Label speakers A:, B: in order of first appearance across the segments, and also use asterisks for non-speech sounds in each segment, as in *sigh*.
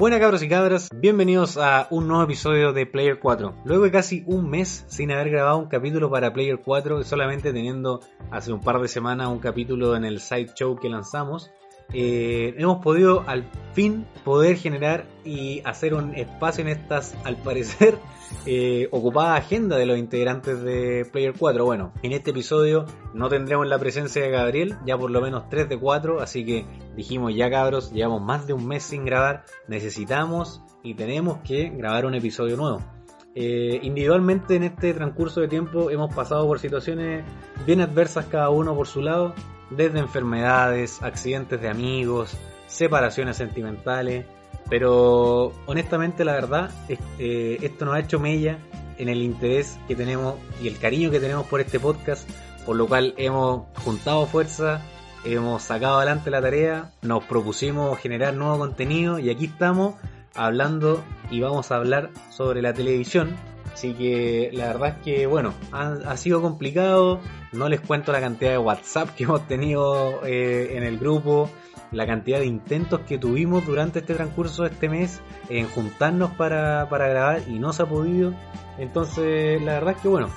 A: Buenas cabros y cabras, bienvenidos a un nuevo episodio de Player 4. Luego de casi un mes sin haber grabado un capítulo para Player 4, solamente teniendo hace un par de semanas un capítulo en el side show que lanzamos, eh, hemos podido al fin poder generar y hacer un espacio en estas, al parecer, *laughs* eh, ocupada agenda de los integrantes de Player 4. Bueno, en este episodio no tendremos la presencia de Gabriel, ya por lo menos 3 de 4, así que dijimos ya cabros, llevamos más de un mes sin grabar, necesitamos y tenemos que grabar un episodio nuevo. Eh, individualmente en este transcurso de tiempo hemos pasado por situaciones bien adversas cada uno por su lado, desde enfermedades, accidentes de amigos, separaciones sentimentales, pero honestamente la verdad, eh, esto nos ha hecho mella en el interés que tenemos y el cariño que tenemos por este podcast, por lo cual hemos juntado fuerza, hemos sacado adelante la tarea, nos propusimos generar nuevo contenido y aquí estamos hablando y vamos a hablar sobre la televisión. Así que la verdad es que bueno, ha, sido complicado, no les cuento la cantidad de WhatsApp que hemos tenido eh, en el grupo, la cantidad de intentos que tuvimos durante este transcurso de este mes en juntarnos para, para grabar y no se ha podido. Entonces la verdad es que bueno,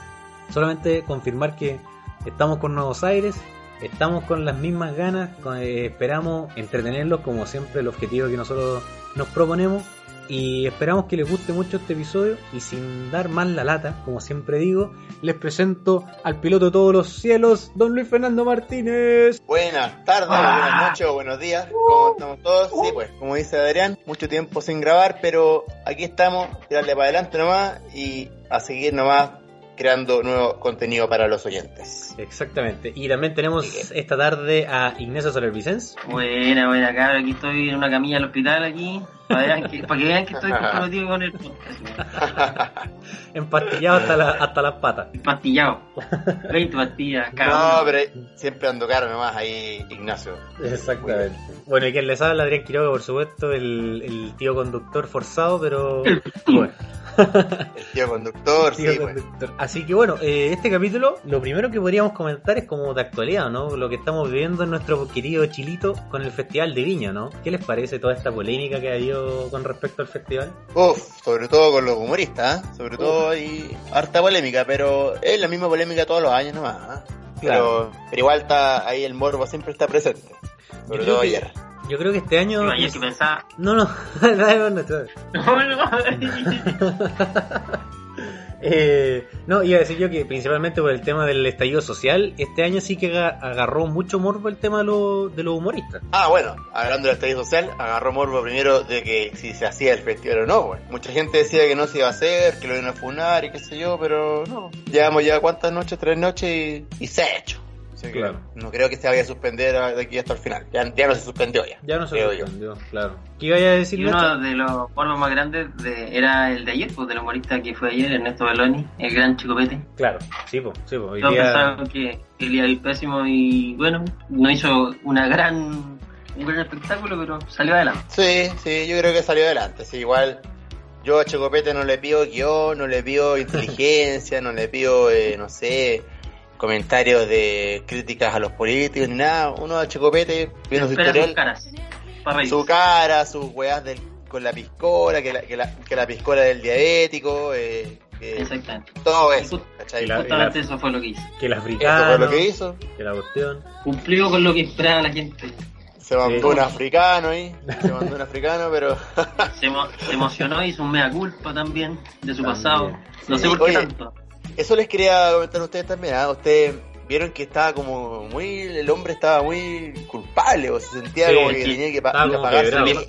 A: solamente confirmar que estamos con Nuevos Aires, estamos con las mismas ganas, eh, esperamos entretenerlos como siempre el objetivo que nosotros nos proponemos y esperamos que les guste mucho este episodio y sin dar más la lata, como siempre digo, les presento al piloto de todos los cielos, don Luis Fernando Martínez.
B: Buenas tardes, ah. buenas noches o buenos días, ¿cómo estamos todos? Sí, pues, como dice Adrián, mucho tiempo sin grabar, pero aquí estamos, tirarle para adelante nomás y a seguir nomás creando nuevo contenido para los oyentes.
A: Exactamente. Y también tenemos esta tarde a Ignacio Soler Vicens.
C: Buena, buena, cabrón. Aquí estoy en una camilla al hospital aquí. Para, que, vean que estoy comprometido con el podcast. *laughs*
A: Empastillado hasta, la, hasta las patas.
C: Empastillado. *laughs* 20 pastillas,
B: cabrón. No, pero siempre ando caro nomás ahí, Ignacio.
A: Exactamente. Bueno, y quien les habla, Adrián Quiroga, por supuesto, el, el tío conductor forzado, pero *clears throat* bueno.
B: El tío conductor, sí, pues.
A: Así que bueno, eh, este capítulo, lo primero que podríamos comentar es como de actualidad, ¿no? Lo que estamos viviendo en nuestro querido Chilito con el Festival de Viña, ¿no? ¿Qué les parece toda esta polémica que ha habido con respecto al festival?
B: Uf, sobre todo con los humoristas, ¿eh? sobre todo hay harta polémica, pero es la misma polémica todos los años nomás. ¿eh? Pero, pero igual está ahí el morbo siempre está presente. Sobre todo ayer.
A: Yo creo que este año.
C: ayer que pensaba.
A: No, no, no, no, *laughs* eh, no, iba a decir yo que principalmente por el tema del estallido social, este año sí que agarró mucho morbo el tema de, de los humoristas.
B: Ah, bueno, hablando del estallido social, agarró morbo primero de que si se hacía el festival o no, pues. Mucha gente decía que no se iba a hacer, que lo iban a funar y qué sé yo, pero no. Llevamos ya cuántas noches, tres noches y, y se ha hecho claro. no creo que se vaya a suspender de aquí hasta el final. Ya, no se suspendió ya.
A: Ya no se suspendió, claro. ¿Qué iba a decir?
C: Y uno de los formas más grandes era el de ayer, pues del humorista que fue ayer, Ernesto Belloni, el gran Chicopete.
A: Claro, sí, pues. Sí, pues.
C: Todos pensaban que, él iba a ir pésimo y bueno, no hizo una gran un gran espectáculo, pero salió adelante.
B: Sí, sí, yo creo que salió adelante. Sí, igual yo a Chicopete no le pido guion, no le pido *laughs* inteligencia, no le pido, eh, no sé, comentarios de críticas a los políticos ni nada. Uno a Checopete viendo su historial. su cara, sus weas del, con la piscola, que la, que la, que la piscola del diabético. Eh,
C: Exactamente.
B: Todo eso.
C: Y justamente eso fue lo que hizo.
A: Que el africano. Eso
B: fue lo que hizo.
A: Que la cuestión.
C: Cumplió con lo que esperaba la gente.
B: Se mandó un africano ahí, se mandó un africano, pero...
C: se, emocionó, hizo un mea culpa también de su pasado. No sé por qué tanto.
B: Eso les quería comentar a ustedes también. ¿ah? Ustedes vieron que estaba como muy. El hombre estaba muy culpable, o se sentía como que tenía que pagar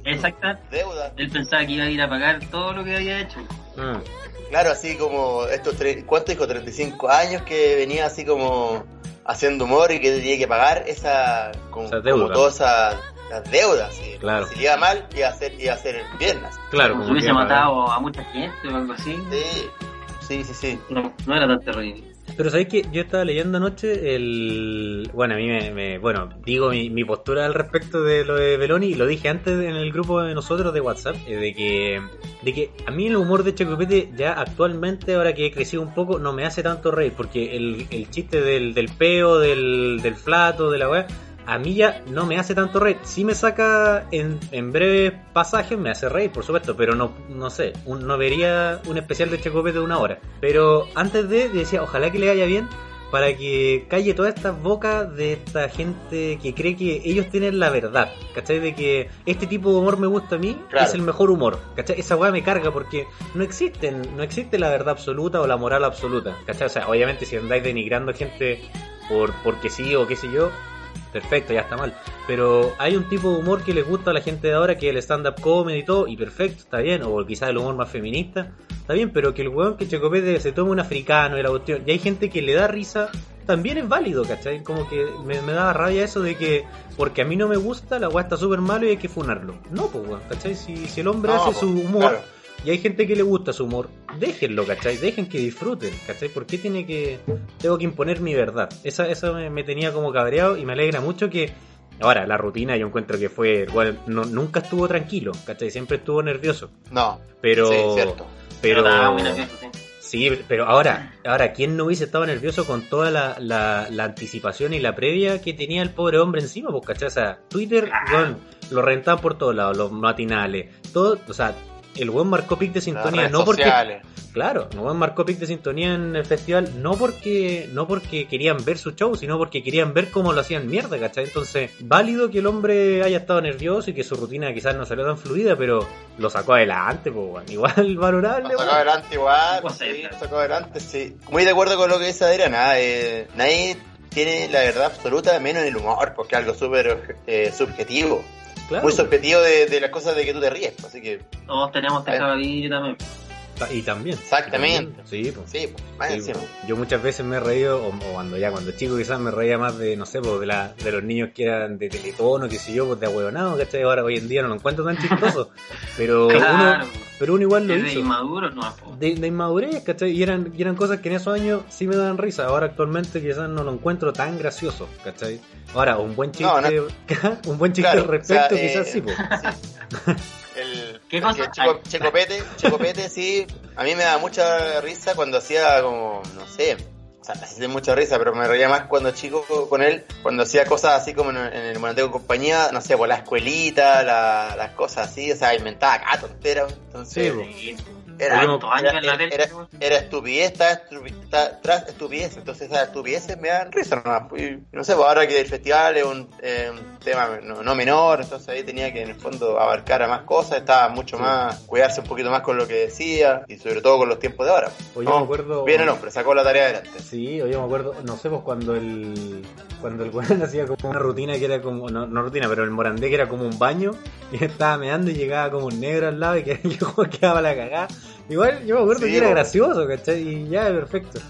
C: Exacto. Deuda. Él pensaba que iba a ir a pagar todo lo que había hecho.
B: Mm. Claro, así como estos. ¿Cuánto dijo? 35 años que venía así como haciendo humor y que tenía que pagar esa. Como, esa deuda. como todas esas deudas.
A: Claro.
B: Si le iba mal, iba a hacer, iba a hacer piernas.
A: Claro,
C: como, hubiese matado a mucha gente o algo así.
B: Sí. Sí, sí, sí.
C: No, no era tan terrible.
A: Pero sabéis que yo estaba leyendo anoche el. Bueno, a mí me. bueno, digo mi, postura al respecto de lo de Beloni, lo dije antes en el grupo de nosotros de WhatsApp, eh, de que. De que a mí el humor de Chacopete ya actualmente, ahora que he crecido un poco, no me hace tanto reír, porque el, el chiste del, del peo, del, del flato, de la weá, a mí ya no me hace tanto reír. Sí me saca en, en breves pasajes, me hace reír, por supuesto, pero no, no sé, un- no vería un especial de Checopete de una hora. Pero antes de, decía, ojalá que le vaya bien para que calle todas estas bocas de esta gente que cree que ellos tienen la verdad, ¿cachai? De que este tipo de humor me gusta a mí,
B: Claro.
A: es el mejor humor, ¿cachai? Esa weá me carga porque no existen, no existe la verdad absoluta o la moral absoluta, ¿cachai? O sea, obviamente si andáis denigrando gente por porque sí o qué sé yo, perfecto, ya está mal. Pero hay un tipo de humor que les gusta a la gente de ahora, que es el stand-up comedy y todo, y perfecto, está bien. O quizás el humor más feminista, está bien, pero que el weón que Checopete se tome un africano y la cuestión, y hay gente que le da risa, también es válido, ¿cachai? Como que me, me da rabia eso de que, porque a mí no me gusta, la weá está súper malo y hay que funarlo. No, pues weón, ¿cachai? Si, si el hombre
B: No,
A: hace
B: po,
A: su humor...
B: claro.
A: Y hay gente que le gusta su humor, déjenlo, ¿cachai? Dejen que disfruten, ¿cachai? ¿Por qué tiene que, tengo que imponer mi verdad? Esa, eso me, me tenía como cabreado y me alegra mucho que, ahora, la rutina yo encuentro que fue, bueno, no- nunca estuvo tranquilo, ¿cachai? Siempre estuvo nervioso,
B: No,
A: pero,
B: sí, cierto.
A: pero,
C: sí.
A: sí, pero ahora, ahora, ¿quién no hubiese estado nervioso con toda la, la, la anticipación y la previa que tenía el pobre hombre encima? Pues, ¿cachai? O sea, Twitter, weón, lo rentaban por todos lados, los matinales, todo, o sea, el buen marcó pic de sintonía, no porque
B: sociales.
A: Claro, no marcó pic de sintonía en el festival, no porque no porque querían ver su show, sino porque querían ver cómo lo hacían mierda, ¿cachai? Entonces, válido que el hombre haya estado nervioso y que su rutina quizás no salió tan fluida, pero lo sacó adelante, pues, igual *laughs* valorable.
B: Lo sacó adelante igual,
C: Pues sí,
B: lo sacó adelante, sí. Muy de acuerdo con lo que dice Adriana, eh, nadie tiene la verdad absoluta menos en el humor, porque es algo súper eh, subjetivo.
A: Claro,
B: muy subjetivo de, de las cosas de que tú te ríes, así que,
C: Todos tenemos
B: A ver.
C: tecabilla también.
A: Y también.
B: Exactamente.
A: y también, Sí, pues.
B: sí, pues, más
A: Sí,
B: encima.
A: pues. Yo muchas veces me he reído, o, o cuando ya cuando chico quizás me reía más de, no sé, pues, de, la, de los niños que eran de teletono, qué sé yo, pues de ahueonado, ¿cachai? Ahora hoy en día no lo encuentro tan chistoso. *laughs* Pero
C: Claro,
A: uno, pero uno igual lo
C: es de
A: hizo.
C: inmaduro, no.
A: de, de inmadurez, ¿cachai? Y eran, y eran cosas que en esos años sí me daban risa. Ahora actualmente quizás no lo encuentro tan gracioso, ¿cachai? Ahora, un buen chiste,
B: No, *laughs*
A: un buen chiste
B: Claro,
A: al respecto
B: o sea,
A: quizás
B: eh,
A: sí, pues. *laughs*
B: El,
C: ¿Qué cosa?
B: que Checo- Checopete, Checopete, sí, a mí me da mucha risa cuando hacía como, no sé, o sea, hacía mucha risa, pero me reía más cuando chico con él, cuando hacía cosas así como en, en el Monateo compañía, no sé, por la escuelita, la- las cosas así, o sea, inventaba acá tonteras, entonces...
A: Sí,
B: Era,
A: Oye,
C: tantos años
B: era,
C: en la tele,
B: era-
C: weón.
B: era estupidez tras tras estupidez, entonces esas estupideces me dan risa nomás. Y no sé, pues ahora que el festival es un, eh, un tema no, no menor, entonces ahí tenía que en el fondo abarcar a más cosas, estaba mucho más, cuidarse un poquito más con lo que decía y sobre todo con los tiempos de ahora.
A: Oye,
B: No,
A: me acuerdo-
B: Bien el hombre, sacó la tarea adelante.
A: Sí, oye, me acuerdo, no sé, pues cuando el cuando el weón *laughs* hacía como una rutina que era como, no, no rutina, pero el morandé que era como un baño, y estaba meando y llegaba como un negro al lado y que *laughs* el quedaba la cagada. Igual yo me acuerdo
B: Sí,
A: que era gracioso, ¿cachai? Y ya, perfecto.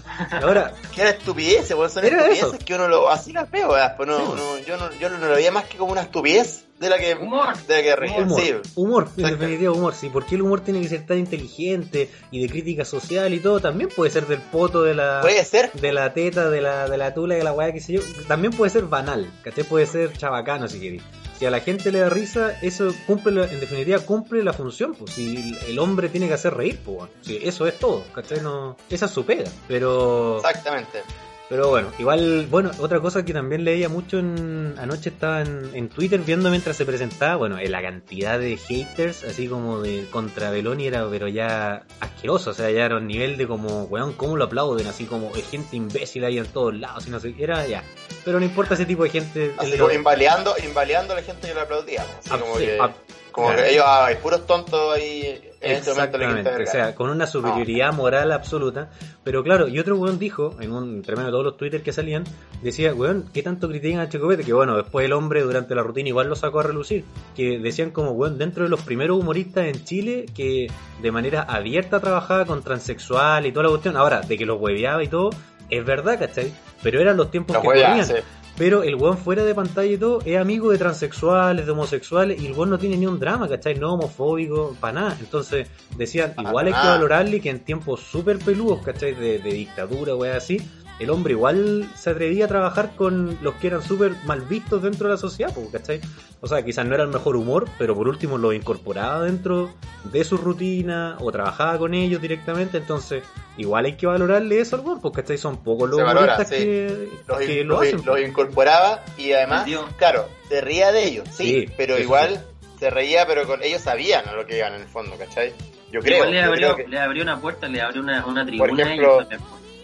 A: Ahora,
B: Que *laughs* era estupidez, pues son estupideces
A: eso.
B: que uno lo, así las veo, ¿verdad? Pues no,
A: Sí.
B: no, yo no, yo no lo veía más que como una estupidez de la que,
C: Humor.
B: de la que reír,
A: humor,
B: sí.
A: humor, en definitiva humor, sí, porque el humor tiene que ser tan inteligente y de crítica social y todo, también puede ser del poto de la
B: Puede ser,
A: de la teta, de la, de la tula, de la weá, qué sé yo, también puede ser banal, ¿cachai? Puede ser chabacano si queréis. Si a la gente le da risa, eso cumple, en definitiva, cumple la función, pues. Si el hombre tiene que hacer reír, pues. Sí, eso es todo, ¿cachai? No, esa es su pega. Pero,
B: exactamente.
A: Pero bueno, igual, bueno, otra cosa que también leía mucho en, anoche estaba en, en Twitter viendo mientras se presentaba, bueno, en la cantidad de haters, así como de contra Beloni era, pero ya asqueroso, o sea, ya era un nivel de como, weón, ¿cómo lo aplauden? Así como hay gente imbécil ahí en todos lados, y no sé, era ya. Pero no importa ese tipo de gente.
B: Así como invaleando, invaleando a la gente que lo aplaudía. Así
A: Ah,
B: como
A: sí,
B: que,
A: ah,
B: como
A: claro.
B: que ellos, ah, hay puros tontos ahí este
A: Exactamente, o sea, con una superioridad moral absoluta. Pero claro, y otro weón dijo, en un tremendo de todos los twitters que salían, decía, weón, ¿qué tanto critican a Checopete? Que bueno, después el hombre durante la rutina igual lo sacó a relucir. Que decían como, weón, dentro de los primeros humoristas en Chile que de manera abierta trabajaba con transexual y toda la cuestión. Ahora, de que los hueveaba y todo, es verdad, ¿cachai? Pero eran los tiempos
B: Los
A: que
B: sí.
A: Pero el weón fuera de pantalla y todo es amigo de transexuales, de homosexuales, y el weón no tiene ni un drama, ¿cachai? No homofóbico, para nada. Entonces decían, igual hay que valorarle que en tiempos súper peludos, ¿cachai? De, de dictadura, weón, así, el hombre igual se atrevía a trabajar con los que eran súper mal vistos dentro de la sociedad, ¿cachai? O sea, quizás no era el mejor humor, pero por último lo incorporaba dentro de su rutina o trabajaba con ellos directamente, entonces igual hay que valorarle eso al porque ¿cachai? son pocos los
B: Se valora,
A: humoristas
B: sí.
A: que,
B: Los,
A: que
B: in-
A: lo hacen.
B: los incorporaba y además,
C: Dio.
B: claro, se reía de ellos, sí,
A: Sí,
B: pero igual se reía, pero con ellos sabían a lo que iban en el fondo, ¿cachai? Yo creo,
C: Igual le
B: yo
C: abrió,
B: creo que
C: le abrió una puerta, le abrió una, una tribuna.
B: ejemplo,
C: y-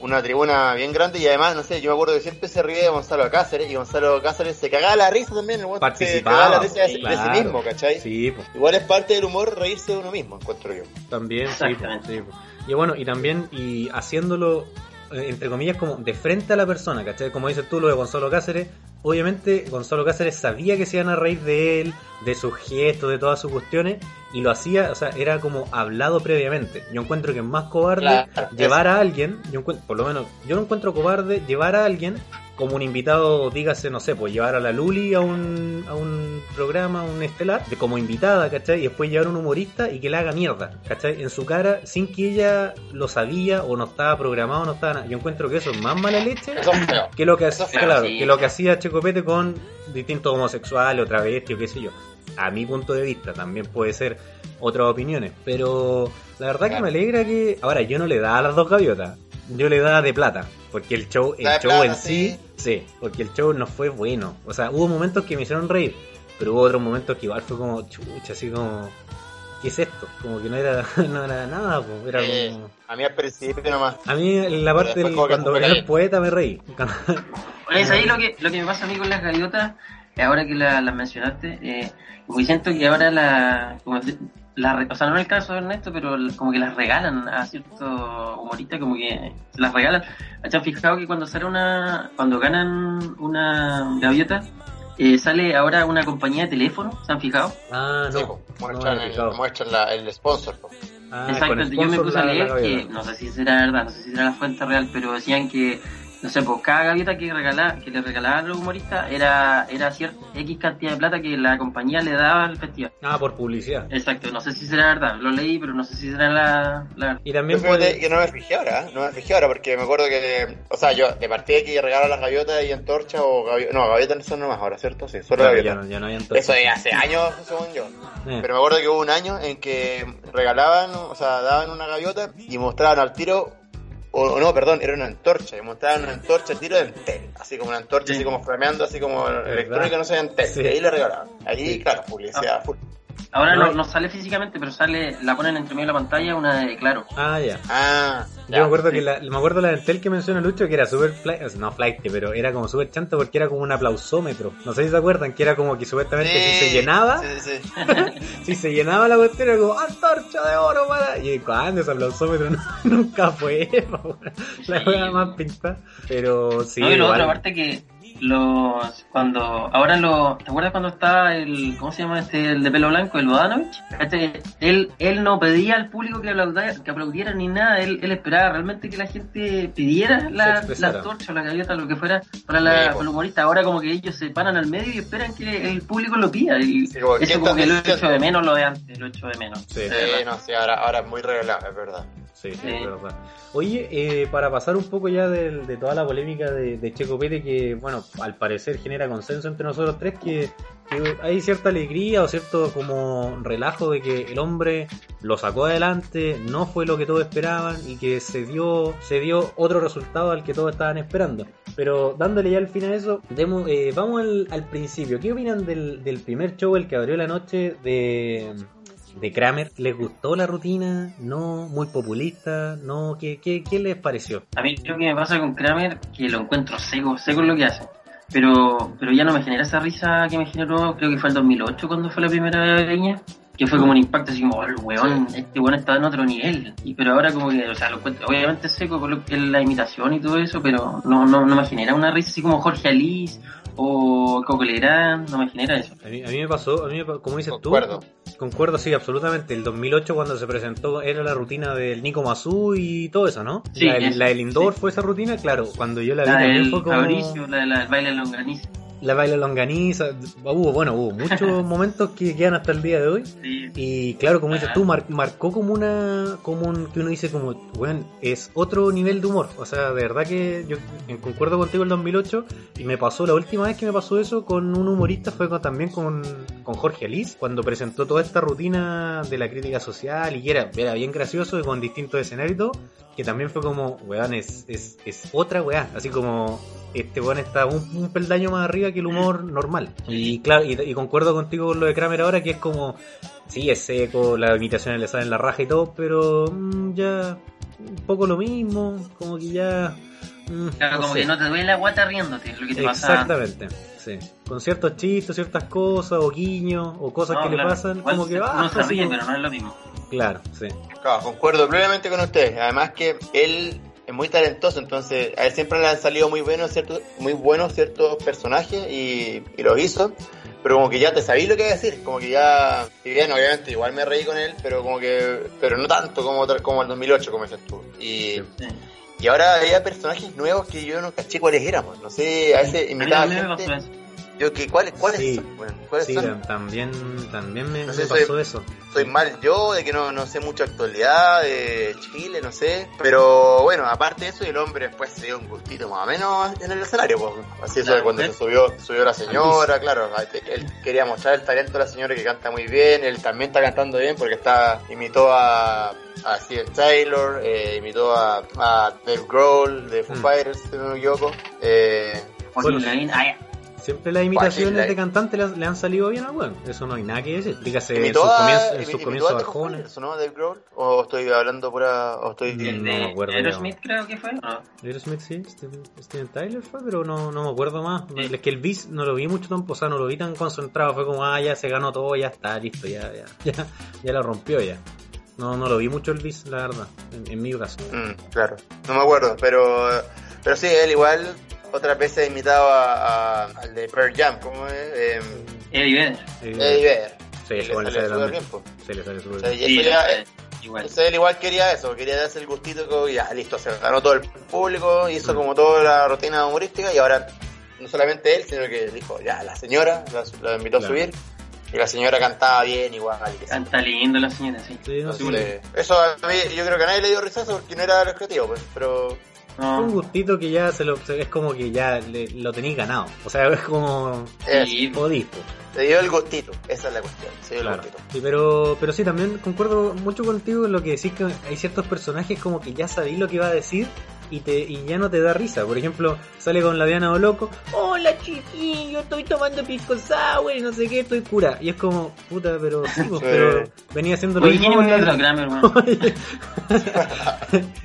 B: una tribuna bien grande y además, no sé, yo me acuerdo que siempre se reía de Gonzalo Cáceres y Gonzalo Cáceres se cagaba la risa también, el weón se
A: Participaba,
B: cagaba la risa de, sí mismo, ¿cachai?
A: Sí, pues.
B: Igual es parte del humor reírse de uno mismo, encuentro yo.
A: También, sí,
C: Exactamente.
A: sí, po. Y bueno, y también, y haciéndolo, entre comillas, como de frente a la persona, ¿cachai? Como dices tú, lo de Gonzalo Cáceres, obviamente Gonzalo Cáceres sabía que se iban a reír de él, de sus gestos, de todas sus cuestiones, y lo hacía, o sea, era como hablado previamente. Yo encuentro que es más cobarde
B: Claro,
A: llevar a alguien, yo encuentro, por lo menos, yo no encuentro cobarde llevar a alguien como un invitado, dígase, no sé, pues llevar a la Luli a un, a un programa, a un estelar, de como invitada, ¿cachai? Y después llevar a un humorista y que le haga mierda, ¿cachai? En su cara, sin que ella lo sabía o no estaba programado, no estaba nada. Yo encuentro que eso es más mala leche
B: Eso
A: que lo que,
B: Eso
A: hacía, claro,
C: sí.
A: que lo que hacía Checopete con distintos homosexuales o travestis o qué sé yo. A mi punto de vista, también puede ser otras opiniones, pero la verdad que me alegra que... Ahora, yo no le daba a las dos gaviotas, yo le daba de plata, porque el show, el
B: La
A: show
B: plata,
A: en sí, sí, porque el show no fue bueno. O sea, hubo momentos que me hicieron reír, pero hubo otros momentos que igual fue como chucha, así como... ¿Qué es esto? Como que no era, *laughs* no era nada, po, era
B: Eh,
A: como...
B: a mí al principio nomás.
A: A mí en la parte del, cuando era el poeta me reí.
C: Bueno, es ahí lo que, lo que me pasa a mí con las gaviotas, eh, ahora que la- las mencionaste, eh, como que siento que ahora la, como la re- o sea, no en el caso de Ernesto, pero como que las regalan a ciertos humoristas, como que se las regalan. ¿Se han fijado que cuando sale una, cuando ganan una gaviota, eh, sale ahora una compañía de teléfono? ¿Se han fijado?
A: Ah, no.
B: Sí, po,
A: no
B: muestran, el, muestran la- el sponsor. po.
A: Ah,
C: Exacto, yo me puse a
A: la- la
C: leer que, no sé si será verdad, no sé si será la fuente real, pero decían que, no sé, pues cada gaviota que, regala, que le regalaban los humoristas era, era cierta X cantidad de plata que la compañía le daba al festival.
A: Ah, por publicidad.
C: Exacto, no sé si será verdad, lo leí, pero no sé si será la, la verdad.
A: Y
B: Yo
A: también puede...
B: que no me fijé ahora, ¿eh? no me fijé ahora porque me acuerdo que, o sea, yo de partida que regalo las gaviotas y antorcha o gaviotas, no, gaviotas no son nomás ahora, ¿cierto? Sí, solo
A: Claro, ya,
B: gaviotas.
A: no, ya no hay entonces.
B: Eso es hace años, según yo.
A: Eh,
B: Pero me acuerdo que hubo un año en que regalaban, o sea, daban una gaviota y mostraban al tiro, o, no, perdón, era una antorcha, y mostraban una antorcha tiro de Entel, así como una antorcha,
C: Sí.
B: así como flameando, así como electrónica, no sé, Entel,
A: Sí.
B: y ahí le regalaban. Ahí, claro, publicidad full.
C: Ahora
A: No.
C: no, no sale físicamente, pero sale, la ponen entre medio de la pantalla una de claro.
A: Ah, ya.
B: Ah,
A: Yo me acuerdo
C: sí.
A: que la, me acuerdo la del tel que menciona Lucho que era súper flight, no flight, pero era como súper chanta porque era como un aplausómetro. No sé si se acuerdan que era como que supuestamente si se llenaba,
B: Sí, sí, sí. *laughs*
A: si se llenaba la cuestión era como antorcha de oro para y cuando ese aplausómetro *laughs* no- nunca fue *laughs* la
C: Sí.
A: wea más pintada. Pero sí,
C: no, y lo
A: igual.
C: otro, aparte que los cuando ahora lo ¿te acuerdas cuando estaba el ¿cómo se llama este el de pelo blanco el Bodanovich? Este, él él no pedía al público que aplaudiera, que aplaudiera ni nada él, él esperaba realmente que la gente pidiera la, la o la gaviota lo que fuera para, la,
B: Sí,
C: para
B: pues.
C: el humorista ahora como que ellos se paran al medio y esperan que el público lo pida y
B: Sí,
C: eso
B: ¿quién
C: como que lo
B: diciendo?
C: echo de menos lo de antes lo echo de menos
A: Sí.
B: Sí, no, sí, ahora, ahora es muy regalado, es verdad.
A: Sí, sí, es verdad. Oye, eh, para pasar un poco ya del- de, toda la polémica de, de Checo Pérez, que, bueno, al parecer genera consenso entre nosotros tres, que, que hay cierta alegría o cierto como relajo de que el hombre lo sacó adelante, no fue lo que todos esperaban y que se dio, se dio otro resultado al que todos estaban esperando. Pero dándole ya el fin a eso, demos- eh, vamos al, al principio. ¿Qué opinan del, del primer show, el que abrió la noche de de Kramer. ¿Les gustó la rutina? ¿No? ¿Muy populista? ¿No? ¿Qué, qué, qué les pareció?
C: A mí lo que me pasa con Kramer que lo encuentro seco, seco en lo que hace. Pero, pero ya no me genera esa risa que me generó, creo que fue el 2008 cuando fue la primera viña, que fue como un impacto así como, oh, el weón, este weón está en otro nivel. Y pero ahora como que, o sea, lo encuentro, obviamente seco por lo que es la imitación y todo eso, pero no, no, no me genera una risa así como Jorge Alice o Coco Legrand, no me genera eso.
A: A mí, a mí me pasó, a mí me como dices
B: Concuerdo.
A: tú, concuerdo, sí, absolutamente. El 2008 cuando se presentó era la rutina del Nico Mazú y todo eso, ¿no?
C: Sí,
A: la, del-
C: eso,
A: la del indoor
C: sí.
A: fue esa rutina, claro, cuando yo la vi
C: La del
A: fue como...
C: Fabricio, la del baile de longaniza.
A: La baila longaniza. Hubo, bueno, hubo muchos *laughs* momentos que quedan hasta el día de hoy.
C: Sí.
A: Y claro, como dices tú, mar- marcó como una. como un, que uno dice como, bueno, es otro nivel de humor. O sea, de verdad que yo concuerdo contigo el 2008 y me pasó, la última vez que me pasó eso con un humorista fue con- también con, con Jorge Alice, cuando presentó toda esta rutina de la crítica social y era, era bien gracioso y con distintos escenarios y todo, que también fue como, weón, es, es, es otra weá, así como este weón está un, un peldaño más arriba que el humor *laughs* normal. Y claro, y, y concuerdo contigo con lo de Kramer ahora, que es como, sí, es seco, las imitaciones le salen la raja y todo, pero mm, ya un poco lo mismo, como que ya... mm,
C: Claro,
A: no
C: como
A: sé.
C: que no te duele la guata riéndote, es lo que te pasa.
A: Exactamente, sí. Con ciertos chistes, ciertas cosas, o guiños, o cosas
C: No,
A: que le pasan,
C: Igual
A: como que va.
C: se *laughs* ríe, pero no es lo mismo.
A: Claro, sí.
B: Claro, concuerdo plenamente con usted. Además que él es muy talentoso, entonces a él siempre le han salido muy buenos ciertos, muy buenos ciertos personajes y, y los hizo. Pero como que ya te sabéis lo que iba a decir, como que ya, y bien, obviamente igual me reí con él, pero como que, pero no tanto como, como el 2008, como dices tú. Y,
A: Sí.
B: Y ahora había personajes nuevos que yo no caché cuáles éramos, no sé, a veces imitaba gente. Yo que cuáles, cuáles
A: Sí.
B: son, Bueno, cuáles
A: Sí,
B: son.
A: tam- también, también me,
B: No
A: me pasó
B: soy-
A: eso.
B: soy mal yo, de que no, no sé mucha actualidad de Chile, no sé. Pero bueno, aparte de eso, el hombre después se dio un gustito más o menos en el escenario. Pues. Así eso
C: La
B: de cuando se
C: mujer.
B: subió, subió la señora, claro. Él quería mostrar el talento de la señora que canta muy bien. Él también está cantando bien porque está imitó a, a Steven Taylor, eh, imitó a, a Dave Grohl de Foo
A: Mm.
B: Fighters, si no me equivoco. Eh,
A: Bueno. Siempre las imitaciones
B: Joaquín
A: de cantantes le, han- le han salido bien a weón. Eso no hay nada que decir. Dígase en sus
B: a,
A: comienzos, en sus comienzos
B: a
A: bajones.
B: Fighters, ¿no? Dave Grohl. O estoy hablando pura. O estoy.
A: No me acuerdo
C: Aerosmith creo que fue, ¿o ¿no?
A: Aerosmith sí, Steven, Steven Tyler fue, pero no, no me acuerdo más.
C: Sí.
A: Es que el bis no lo vi mucho tiempo, o sea, no lo vi tan concentrado. Fue como, ah, ya se ganó todo, ya está, listo, ya, ya, *laughs* ya, ya lo rompió ya. No, no lo vi mucho el bis, la verdad, en, en mi caso.
B: Mm, claro, no me acuerdo, pero pero sí, él igual otras veces ha imitado a, a- al de Pearl Jam, ¿cómo es? Eh,
C: Eddie Vedder.
B: Eddie Vedder.
A: Sí,
B: Y le sale
A: le sale
B: súper bien.
A: Se le sale súper bien.
B: y
C: Sí, igual.
B: entonces él igual quería eso, quería darse el gustito que ya listo, se ganó todo el público, hizo como toda la rutina humorística y ahora no solamente él, sino que dijo, ya la señora la, la invitó
A: Claro.
B: a subir y la señora cantaba bien igual. y sí.
C: Canta lindo la señora, sí.
A: Sí, no.
B: Entonces, eso a mí, yo creo que a nadie le dio risazo porque no era el objetivo, pues, pero
A: Fue un
C: No,
A: gustito que ya se lo, se- es como que ya le- lo tenéis ganado. O sea, es como
B: es,
C: sí,
A: jodiste.
B: Se dio el gustito, esa es la cuestión, se dio
A: Claro.
B: el gustito.
A: Sí, pero, pero sí, también concuerdo mucho contigo en lo que decís que hay ciertos personajes como que ya sabéis lo que va a decir y te y ya no te da risa. Por ejemplo, sale con la Diana o loco, hola chiquillo, estoy tomando pisco sour y no sé qué, estoy cura. Y es como, puta, pero *laughs* sí, pues,
B: Sí.
A: pero venía haciendo lo
C: Oye,
A: mismo.
C: ¿quién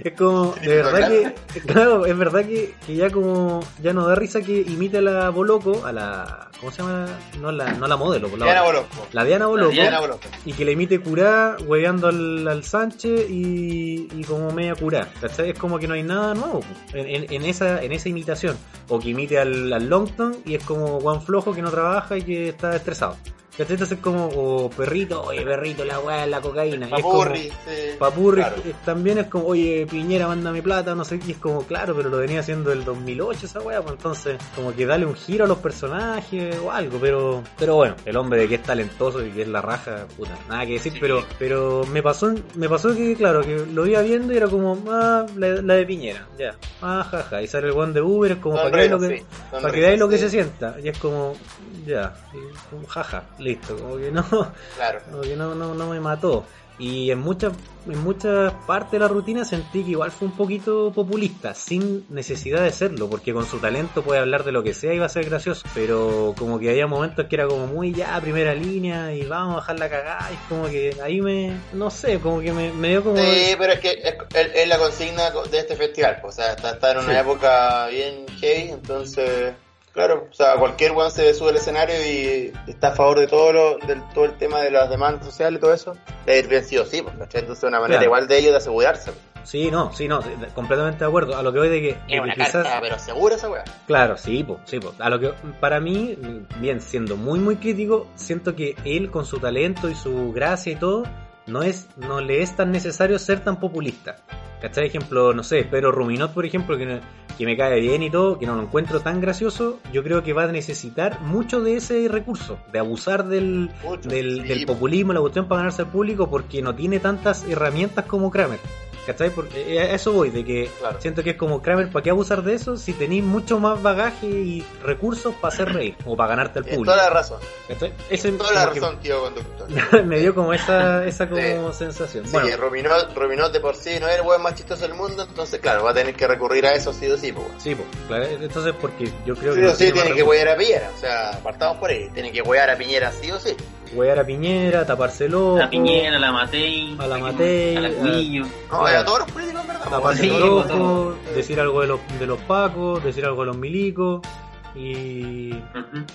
C: es *laughs*
A: como, de verdad que, *laughs* claro, es verdad que, que ya como, ya no da risa que imite a la Boloco, a la, ¿cómo se llama? No la, no la modelo, la,
B: Diana
A: otra.
B: Bolosco.
A: la Diana Boloco,
B: Diana
A: y que le imite curá, hueveando al, al Sánchez y, y como media curá, ¿cachai? Es como que no hay nada nuevo en, en- en esa, en esa imitación, o que imite al, al Longton y es como Juan Flojo que no trabaja y que está estresado. ¿Cachai? Entonces es como, o perrito, oye perrito, la weá, la cocaína. Y es como-
B: Papurri, sí.
A: Papurri
B: Claro.
A: eh, también es como, oye, Piñera, mándame plata, no sé qué, es como, claro, pero lo venía haciendo el 2008 esa weá, pues entonces, como que dale un giro a los personajes o algo, pero pero bueno, el hombre de que es talentoso y que es la raja, puta, nada que decir,
C: Sí.
A: pero pero me pasó me pasó que, claro, que lo iba viendo y era como, ah, la, la de Piñera, ya, ah, jaja, y sale el one de Uber, es como, para que veáis lo que...
B: Sí.
A: Para que veáis lo que se sienta, y es como, ya, jaja, listo, como que no.
B: Claro.
A: como que no, no, no me mató. Y en muchas, en muchas partes de la rutina sentí que igual fue un poquito populista, sin necesidad de serlo, porque con su talento puede hablar de lo que sea y va a ser gracioso. Pero como que había momentos que era como muy ya, primera línea, y vamos a dejar la cagada, y como que ahí me, no sé, como que me, me dio como...
B: Sí, pero es que es, es- es la consigna de este festival, pues, o sea, está, está en una
A: Sí.
B: época bien heavy, entonces, claro, o sea, cualquier weón se sube al escenario y está a favor de todo lo, del todo el tema de las demandas sociales y todo eso, de ir bien sí o sí, pues. Entonces una manera
A: Claro.
B: igual de ellos de asegurarse. pues.
A: Sí, no, sí, no, completamente de acuerdo. A lo que voy de que,
B: Es
A: que
B: una
A: quizás...
B: carta, pero segura esa weá.
A: Claro, sí, po, sí, po. A lo que para mí, bien siendo muy muy crítico, siento que él con su talento y su gracia y todo, no es no le es tan necesario ser tan populista. ¿Cachai? Ejemplo, no sé, pero Ruminot, por ejemplo, que, no- que me cae bien y todo, que no lo encuentro tan gracioso, yo creo que va a necesitar mucho de ese recurso, de abusar del,
B: Mucho,
A: del,
B: sí,
A: del
B: po.
A: populismo, la cuestión para ganarse al público, porque no tiene tantas herramientas como Kramer. ¿Cachai? Porque eh, a eso voy, de que
B: Claro.
A: siento que es como Kramer, ¿para qué abusar de eso si tenéis mucho más bagaje y recursos para hacer reír o para ganarte al público?
B: toda la razón.
A: Ese
B: Toda la razón, tío conductor. *laughs*
A: me dio como esa, esa como sensación.
B: Sí,
A: Bueno,
B: de por sí no es el weón más chistoso del mundo, entonces claro, va a tener que recurrir a eso sí o sí, pues.
A: sí, pues, claro, entonces porque yo creo
B: Sí
A: que
B: o
A: no
B: sí
A: tiene
B: que huear a Piñera, o sea, partamos por ahí, tiene que huear a Piñera sí o sí.
A: Huear a Piñera, taparse el ojo,
C: La Piñera, la Matei,
A: A la Matei,
C: a la Cuillo.
B: No, a todos los políticos, en verdad.
A: taparse
C: Sí,
A: el ojo,
C: todo.
A: decir algo de los, de los pacos, decir algo de los milicos y,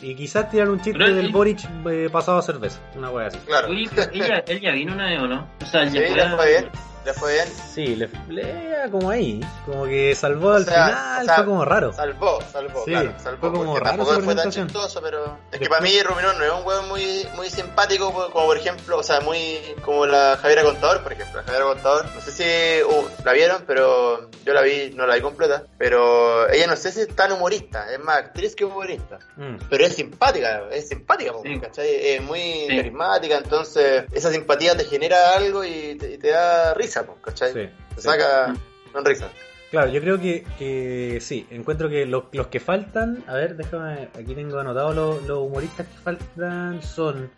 A: y quizás tirar un chiste
C: Pero él-
A: del Boric eh, pasado a cerveza, una wea así.
B: Claro.
C: Oye, pero ella, él ya vino una vez o no? O sea, él
B: Sí,
C: ya fue
B: le fue bien.
A: Sí, le, le- como ahí, como que salvó
B: O
A: al
B: sea,
A: final,
B: o sea,
A: fue como raro.
B: Salvó, salvó,
A: Sí,
B: claro, salvó.
A: fue como raro
B: tampoco fue tan chistoso, pero. Es que para mí Ruminot no es un weón muy, muy simpático, po- como por ejemplo, o sea, muy. como la Javiera Contador, por ejemplo. La Javiera Contador, no sé si uh, la vieron, pero yo la vi, no la vi completa. Pero ella no sé si es tan humorista, es más actriz que humorista.
A: Mm.
B: Pero es simpática, es simpática, po,
C: Sí.
B: ¿cachai? Es muy
C: Sí.
B: carismática, entonces esa simpatía te genera algo y te, y te da risa,
A: Sí, sí.
B: saca sonrisa.
A: Claro, yo creo que, que sí, encuentro que los, los que faltan, a ver, déjame, aquí tengo anotado los, los humoristas que faltan son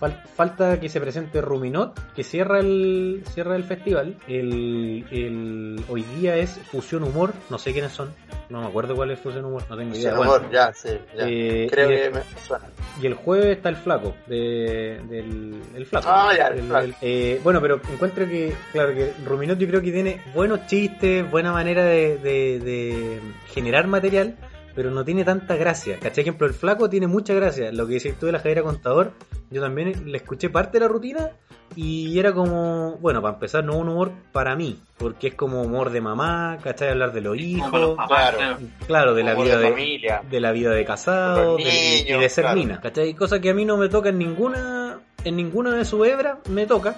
A: fal- falta que se presente Ruminot, que cierra el cierra el festival. El, el hoy día es Fusión Humor, no sé quiénes son, no me acuerdo cuál es Fusión Humor, no tengo idea.
B: Sin
A: Bueno,
B: humor, ya, sí, ya.
A: eh,
B: Creo
A: y-
B: que me suena.
A: y el jueves está el flaco, de, del el flaco.
B: Ah, ya, el flaco.
A: eh, bueno, pero encuentro que, claro, que Ruminot yo creo que tiene buenos chistes, buena manera de, de- de generar material, pero no tiene tanta gracia. ¿Cachai? Ejemplo, el flaco tiene mucha gracia. Lo que decís tú de la Javiera Contador, yo también le escuché parte de la rutina y era como, bueno, para empezar, no un humor para mí, porque es como humor de mamá, ¿cachai? Hablar de los hijos.
C: papás,
B: claro.
C: claro.
A: De la vida
B: de
A: de,
B: familia.
A: de la vida de casado de- y- de ser
B: claro.
A: mina, ¿cachai? Cosa que a mí no me toca en ninguna en ninguna de su hebra, me toca,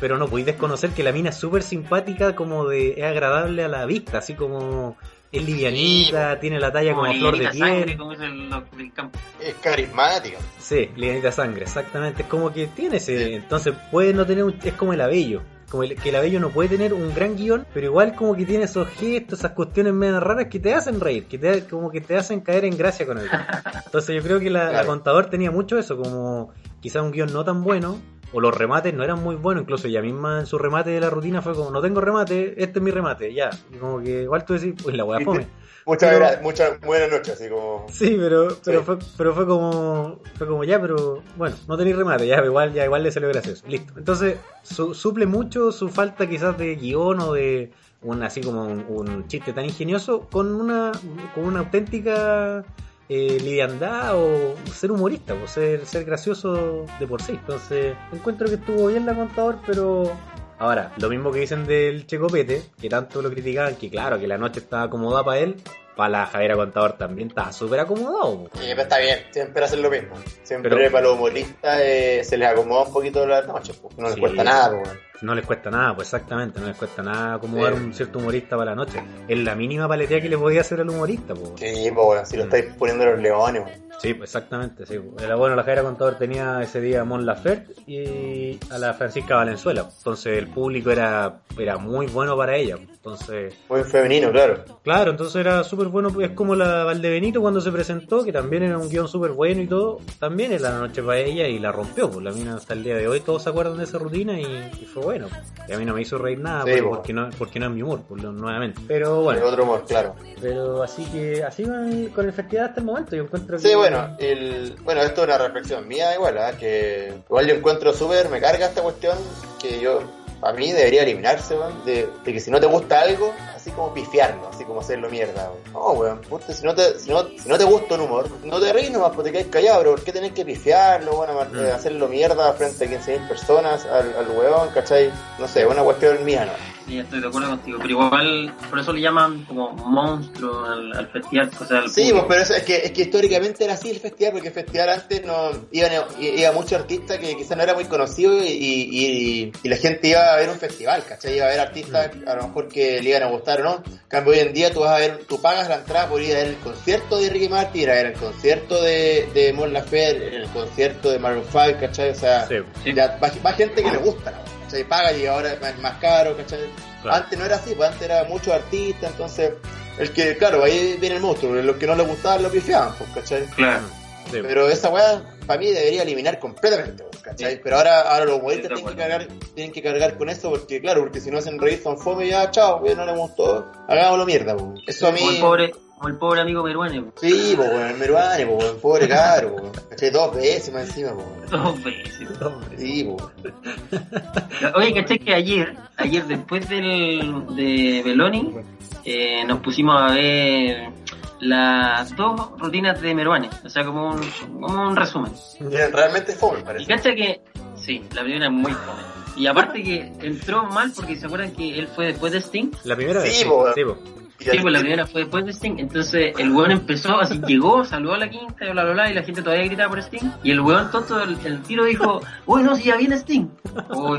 A: pero no podéis desconocer que la mina es súper simpática, como de es agradable a la vista, así como es livianita, tiene la talla como, a flor de
C: sangre,
A: piel.
C: como dicen los del campo.
B: Es carismática.
A: Sí, livianita sangre, exactamente, es como que tiene ese, entonces puede no tener un, es como el abello. Como el- que el abello no puede tener un gran guion, pero igual como que tiene esos gestos, esas cuestiones medio raras que te hacen reír, que te, como que te hacen caer en gracia con él. *laughs* Entonces yo creo que la, la contador tenía mucho eso, como quizá un guion no tan bueno, o los remates no eran muy buenos, incluso ella misma en su remate de la rutina fue como, no tengo remate, este es mi remate, ya. Y como que igual tú decís, pues la weá fome.
B: Muchas gracias, muchas buenas noches, así como.
A: Sí, pero, pero
B: Sí.
A: fue, pero fue como, fue como ya, pero bueno, no tenéis remate, ya igual, ya igual le salió gracioso, listo. Entonces, su- suple mucho su falta quizás de guion o de un así como un, un chiste tan ingenioso con una, con una auténtica eh, liviandad o ser humorista, o ser, ser gracioso de por sí. Entonces, encuentro que estuvo bien la contador, pero Ahora, lo mismo que dicen del Checopete, que tanto lo criticaban, que claro, que la noche estaba acomodada para él, para la Javiera Contador también estaba súper acomodado.
B: Sí, pero está bien, siempre hacen lo mismo. Siempre
A: Pero-
B: para los humoristas eh, se les acomoda un poquito las noches, pues, no les
A: Sí.
B: cuesta nada, pues.
A: No les cuesta nada, pues exactamente, no les cuesta nada acomodar
B: Sí.
A: un cierto humorista para la noche. Es la mínima paletea que le podía hacer al humorista, po.
B: Sí, pues, bueno, si lo estáis poniendo los leones, weón.
A: Sí, pues exactamente, sí. Era bueno, la Javiera Contador tenía ese día a Mon Laferte y a la Francisca Valenzuela. Entonces el público era, era muy bueno para ella. Entonces,
B: Muy femenino, claro.
A: claro, entonces era súper bueno. Es como la Valdebenito cuando se presentó, que también era un guion súper bueno y todo. También era la noche para ella y la rompió. Pues la mina hasta el día de hoy todos se acuerdan de esa rutina y, y fue bueno. Y a mí no me hizo reír nada
B: Sí,
A: pues,
B: po.
A: porque, no, porque no es mi humor, pues, nuevamente. Pero
B: Es
A: bueno,
B: otro humor, claro.
A: pero así que así con el, con el festival hasta el momento. Yo encuentro que.
B: Sí, bueno, el, bueno, esto es una reflexión mía igual, ¿ah? que igual yo encuentro súper, me carga esta cuestión que yo, a mí debería eliminarse, de que si no te gusta algo, así como pifiarlo, así como hacerlo mierda, weón. No, weón, puta, si no te, si no, si no te gusta un humor, no te ríes nomás porque te quedas callado, pero ¿por qué tenés que pifiarlo, bueno,
A: Mm.
B: hacerlo mierda frente a 15.000 personas, al, al weón, ¿cachai? No sé, una cuestión mía, ¿no?
C: sí, estoy de acuerdo contigo. Pero igual, por eso le llaman como monstruo al, al festival. O sea, al
B: Sí, pues, pero eso, es, que, es que históricamente era así el festival, porque el festival antes no iban, iba muchos artistas que quizás no era muy conocido y, y, y la gente iba a ver un festival, ¿cachai? Iba a ver artistas a lo mejor que le iban a gustar o no. En cambio, hoy en día tú vas a ver, tú pagas la entrada por ir a ver el concierto de Ricky Martin, ir a ver el concierto de, de Mon Laferte, el concierto de Maroon 5, ¿cachai? O sea,
A: Sí,
C: Sí.
B: ya va, va gente que le gusta, ¿no? ¿cachai? Paga y ahora es más caro, ¿cachai?
A: claro.
B: Antes no era así, pues antes era muchos artistas, entonces el que, claro, ahí viene el monstruo, los que no le gustaban lo pifiaban, pues, ¿cachai?
C: Claro.
A: Sí.
B: Pero esa weá, para mí, debería eliminar completamente, ¿cachai? Pero ahora, ahora los
C: Sí, de
B: tienen que, cargar, tienen que cargar con eso, porque, claro, porque si no hacen reír son fome, ya, chao, pues, no le gustó, hagámoslo mierda, pues. Eso a mí...
C: Como el pobre, como el pobre amigo peruano.
B: Sí, pues, bueno, el Meruane, pues, bueno, pobre caro, ¿cachai? Dos veces más encima, pues.
C: Dos veces.
A: Hombre.
B: Sí, pues.
C: Oye, ¿cachai que ayer, ayer después del, de Beloni, eh, nos pusimos a ver las dos rutinas de Meruane, o sea, como un, como un resumen.
B: Realmente fome,
C: Y
B: parece.
C: cacha que, sí, la primera es muy fome. Y aparte que entró mal porque se acuerdan que él fue después de Sting.
A: La primera vez.
B: Sí,
A: Sí,
B: po.
A: sí, po.
C: Sí, pues la primera fue después de Sting. Entonces el weón empezó, así llegó, saludó a la quinta, y bla, bla, bla, y la gente todavía gritaba por Sting. Y el weón tonto, el, el tiro dijo, uy, no, si ya viene Sting.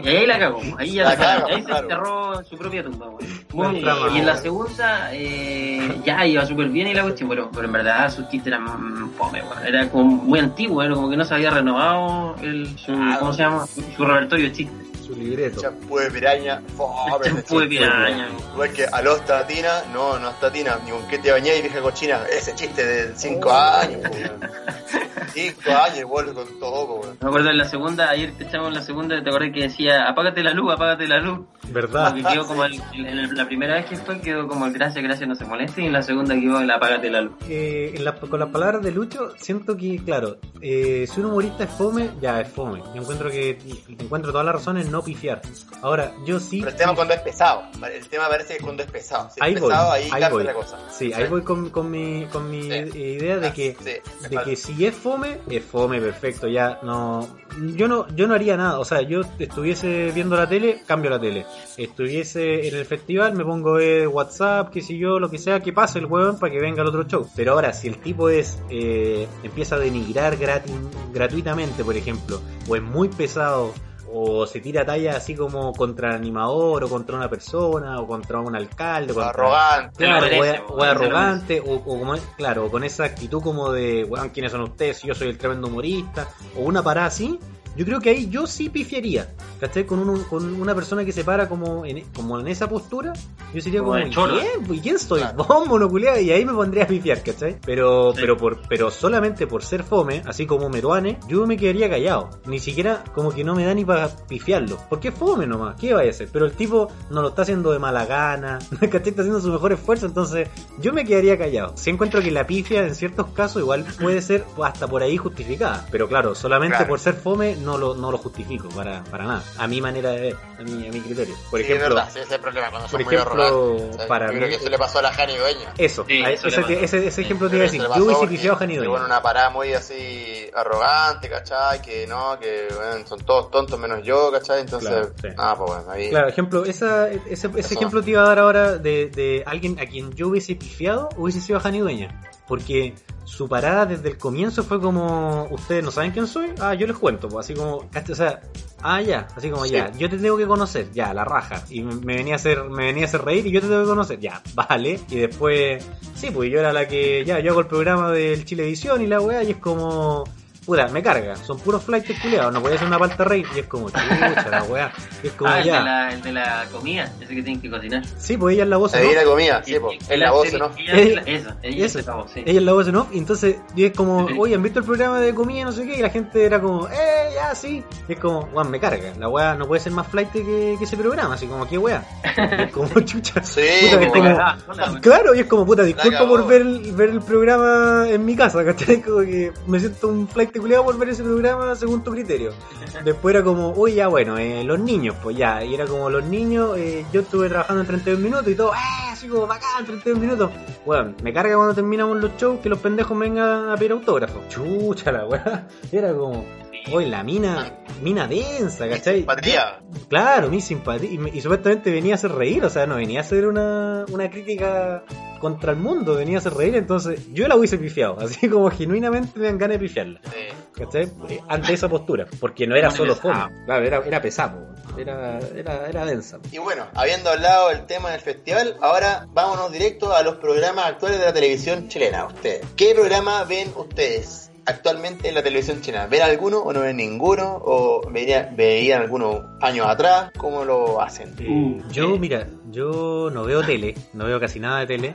C: Y ahí la cagó, ahí ya
B: La
C: la cagó.
B: cagó,
C: Ahí se enterró en su propia tumba, weón. Muy- y en la segunda, eh, ya iba súper bien y la cuestión, pero, pero en verdad sus chistes eran mm, fome, weón. Era como muy antiguo, era como que no se había renovado el, su,
B: Ah,
C: ¿cómo se llama? Su repertorio de chistes.
A: Su libreto.
B: Champú de piraña, fome.
C: Champú de piraña.
B: Igual que a los tatina, no, no es tatina, ni con qué te bañáis, vieja cochina. Ese chiste de 5 años, po, weón. *laughs* 5 años, vuelve con todo, weón.
C: Me acuerdo en la segunda, ayer que estábamos en la segunda, te acordás que decía, apágate la luz, apágate la luz.
A: ¿Verdad?
C: Porque quedó como *laughs* el, en el- la primera vez que fue, quedó como el gracias, gracias, no se moleste, y en la segunda quedó el apágate la luz.
A: Eh, en la- con las palabras de Lucho, siento que, claro, eh, si un humorista es fome, ya es fome. Yo encuentro que encuentro todas las razones en no pifiar. Ahora, yo sí.
B: Pero el tema cuando es pesado, el tema parece que cuando es pesado. Si
A: Ahí
B: es
A: voy,
B: pesado, ahí,
A: ahí voy.
B: la cosa.
A: Sí, ahí voy con, con mi, con mi
B: Sí.
A: eh, idea de que,
B: Sí, me
A: de que si es fome, es fome, perfecto. Ya no, yo no, yo no haría nada. O sea, yo estuviese viendo la tele, cambio la tele. Estuviese en el festival, me pongo ver WhatsApp, qué sé yo, lo que sea, que pase el huevón para que venga el otro show. Pero ahora, si el tipo es, eh, empieza a denigrar gratis, gratuitamente, por ejemplo, o es muy pesado, o se tira talla así como contra el animador, o contra una persona, o contra un alcalde, contra,
B: Arrogante.
A: Claro,
C: merece, se lo
A: arrogante, o, o como, claro, o con esa actitud como de, weón, ¿quiénes son ustedes? Yo soy el tremendo humorista, o una parada así, yo creo que ahí yo sí pifiaría, ¿cachai? Con, un- con una persona que se para como en, como en esa postura, yo sería
C: Como
A: como. ¿Y quién soy?
B: Claro. *laughs*
A: Vos, monoculeado, y ahí me pondría a pifiar, ¿cachai? Pero,
C: Sí.
A: pero, por, pero solamente por ser fome, así como Meruane, yo me quedaría callado, ni siquiera como que no me da ni para pifiarlo, porque es fome nomás, ¿qué vaya a hacer? Pero el tipo no lo está haciendo de mala gana, *laughs* ¿cachai? Está haciendo su mejor esfuerzo, entonces yo me quedaría callado. Si encuentro que la pifia en ciertos casos igual puede ser hasta por ahí justificada, pero claro, solamente
B: Claro.
A: por ser fome no lo, no lo justifico para, para nada, a mi manera de ver, a mi, a mi criterio. Por
B: Sí,
A: ejemplo,
B: es verdad, sí, ese es el problema, cuando
A: por
B: son muy
A: ejemplo, mí-
B: creo que eso le pasó a la Jani Dueña.
A: eso,
C: Sí,
A: a-
C: eso
A: ese, ese, ese ejemplo te iba a decir, yo hubiese pifiado a Jani Dueña.
B: en una parada muy así arrogante, ¿cachai? Que no, que bueno, son todos tontos menos yo, ¿cachai? Entonces,
A: Claro, sí.
B: ah, pues bueno, ahí.
A: Claro, ejemplo, esa, ese, ese ejemplo te iba a dar ahora de, de alguien a quien yo hubiese pifiado, hubiese sido a Jani Dueña. Porque su parada desde el comienzo fue como, ustedes no saben quién soy, ah, yo les cuento, pues, así como, o sea, ah, ya, así como,
B: Sí.
A: ya, yo te tengo que conocer, ya, la raja, y me, me venía a hacer, me venía a hacer reír y yo te tengo que conocer, ya, vale, y después, sí, pues yo era la que, ya, yo hago el programa del Chilevisión y la weá, y es como, puta, me carga, son puros flights culiados, no podía hacer una palta reír, y es como, chucha, la *laughs* weá, y es como,
C: Ah, el
A: ya,
C: de, la, el de la comida, ese que tienen que cocinar.
A: sí, pues ella es la voz,
B: Ahí
A: ¿no?
B: la comida, sí,
C: Y-
B: pues.
C: y
B: Es la voz, ¿no?
C: ella es la- *laughs* Eso, ella
A: Eso.
C: es la voz, sí.
A: Ella es la voz en off, y entonces yo es como, *laughs* oye, ¿han visto el programa de comida no sé qué? Y la gente era como, eh, ya, sí. Y es como, weón, me carga. La weá no puede ser más flight que, que ese programa, así como, ¿qué weá? Y es como, chucha.
B: Sí,
A: Puta, como-
C: hola, güey.
A: Claro, y es como, puta, disculpa por ver el, ver el programa en mi casa, ¿cachai? Como que me siento un flight culiado por ver ese programa según tu criterio. *laughs* Después era como, uy, ya bueno, eh, los niños, pues ya, y era como los niños, eh, yo estuve trabajando en 32 minutos y todo, ¡eh! Así como, bacán, 32 minutos. Bueno, me carga cuando terminamos los shows que los pendejos vengan a pedir autógrafos. Chucha la weá. *laughs* Era como, Hoy la mina, mina densa, ¿cachai?
B: Simpatía.
A: Claro, mi simpatía. Y, y supuestamente venía a hacer reír, o sea, no venía a hacer una, una crítica contra el mundo, venía a hacer reír, entonces yo la hubiese pifiado, *laughs* así como genuinamente me dan ganas de pifiarla,
B: Sí.
A: ¿cachai? Ante esa postura, porque no era solo
C: pesado.
A: fome, claro, era, era pesado, era, era, era densa.
B: Y bueno, habiendo hablado del tema del festival, ahora vámonos directo a los programas actuales de la televisión chilena. Ustedes, ¿qué programa ven ustedes actualmente en la televisión chilena? ¿Ven alguno o no ven ninguno? ¿O veían, veían alguno años atrás? ¿Cómo lo hacen?
A: Eh, yo,
C: eh.
A: mira, yo no veo tele, no veo casi nada de tele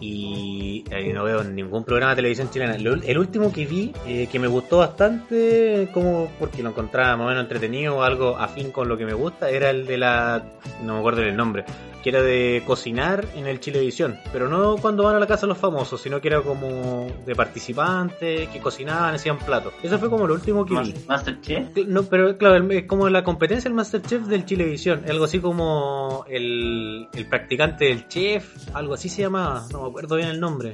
A: y eh, no veo ningún programa de televisión chilena. Lo- el último que vi, eh, que me gustó bastante, como porque lo encontraba más o menos entretenido o algo afín con lo que me gusta, era el de la, no me acuerdo el nombre, que era de cocinar en el Chilevisión, pero no cuando van a la casa los famosos, sino que era como de participantes que cocinaban, hacían platos. Eso fue como lo último que vi.
C: Mas- Masterchef.
A: No, pero claro, es como la competencia del Masterchef del Chilevisión, algo así como el, el practicante del chef, algo así se llamaba, no me acuerdo bien el nombre,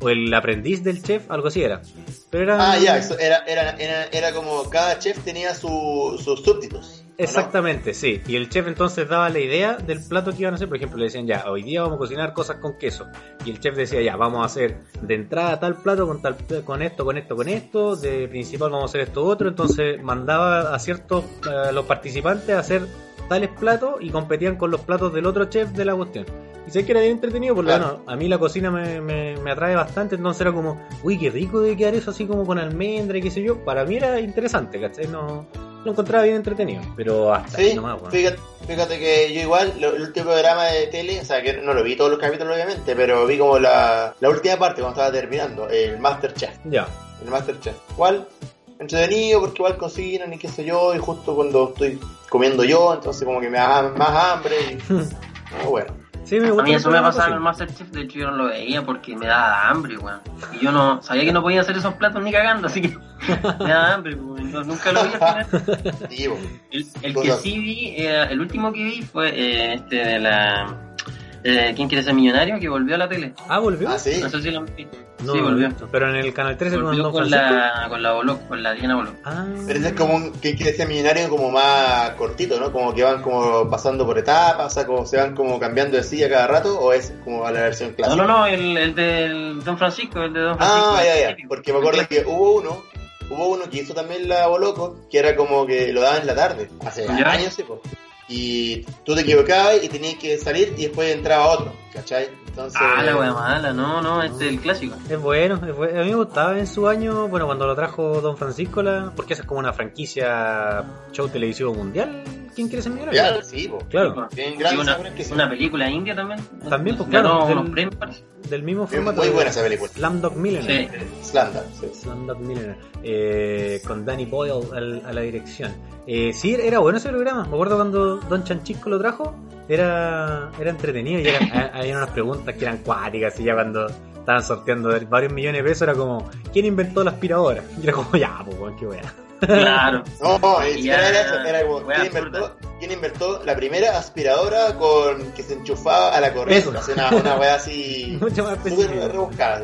A: o el aprendiz del chef, algo así era. Pero era
B: Ah, ya, eso era, era, era, era como cada chef tenía su- sus súbditos.
A: Exactamente, sí. Y el chef entonces daba la idea del plato que iban a hacer. Por ejemplo, le decían, ya, hoy día vamos a cocinar cosas con queso. Y el chef decía, ya, vamos a hacer de entrada tal plato con tal con esto, con esto, con esto. De principal vamos a hacer esto otro. Entonces mandaba a ciertos eh, los participantes a hacer tales platos y competían con los platos del otro chef de la cuestión. Y sé que era bien entretenido, por lo
B: Claro.
A: menos a mí la cocina me, me, me atrae bastante, entonces era como, uy, qué rico de quedar eso así como con almendra y qué sé yo. Para mí era interesante, ¿cachai? No, lo encontraba bien entretenido, pero hasta ahí
B: Sí,
A: nomás, weón.
B: fíjate, fíjate que yo igual, lo- el último programa de tele, o sea, que no lo vi todos los capítulos obviamente, pero vi como la, la última parte cuando estaba terminando, el Masterchef.
A: Ya.
B: el Masterchef. ¿Cuál? Entretenido porque igual cocinan y qué sé yo, y justo cuando estoy comiendo yo, entonces como que me da más hambre y... *laughs* Ah, bueno.
A: Sí, me
C: A mí eso me pasaba en el. Masterchef, de hecho yo no lo veía porque me daba hambre, weón. Y yo no sabía que no podía hacer esos platos ni cagando, así que *laughs* me daba hambre, weón. No, nunca lo vi al final. *laughs* El, que sí vi, eh, el último que vi fue eh, este de la. Eh, ¿Quién quiere ser millonario? Que volvió a la tele.
A: Ah, volvió.
B: Ah, sí.
C: No sé si lo han visto.
A: No,
C: sí,
A: no
C: volvió.
A: Pero en el canal 13 con
C: Volvió con
A: Francisco.
C: la, con la Boló, con la Diana Boló.
A: Ah.
B: Pero ese es como un que quiere ser millonario como más cortito, ¿no? Como que van como pasando por etapas, o sea, como se van como cambiando de silla cada rato, o es como a la versión
C: No,
B: clásica.
C: no, no, el, el del Don Francisco, el de Don Francisco.
B: Ah, ya, ya, porque me acuerdo que hubo uno, hubo uno que hizo también la Boloco, que era como que lo daban en la tarde, hace
C: Ya.
B: años, sí, po. Y tú te equivocabas y tenías que salir y después entraba otro, ¿cachai? Entonces...
C: Ah, la wea mala, no, no, este es el clásico.
A: Es bueno, es bueno. A mí me gustaba en su año, bueno, cuando lo trajo Don Francisco, la, porque esa es como una franquicia show televisivo mundial. ¿Quién quiere ser millonario?
B: Ya, sí, po.
A: Claro,
B: Bien grande
C: una, película india también.
A: También, pues,
C: Ganó
A: claro, del-
C: unos premios,
A: del mismo formato.
B: muy buena esa película.
A: Slumdog Millionaire.
C: Sí.
B: Slanda, sí.
A: Slumdog Millionaire. Eh, con Danny Boyle al- a la dirección. Eh, sí, era bueno ese programa. Me acuerdo cuando Don Chanchisco lo trajo. Era, era entretenido y era, ha- había unas preguntas que eran cuáticas. Y ya cuando estaban sorteando varios millones de pesos, era como: ¿Quién inventó la aspiradora? Y era como: Ya, pues, qué wea.
C: Claro.
B: No, no, ni siquiera era eso, era como,
C: wea
B: ¿quién inventó, quién inventó la primera aspiradora con que se enchufaba a la sea, una, una wea así *laughs*
A: Mucho más
B: súper rebuscada.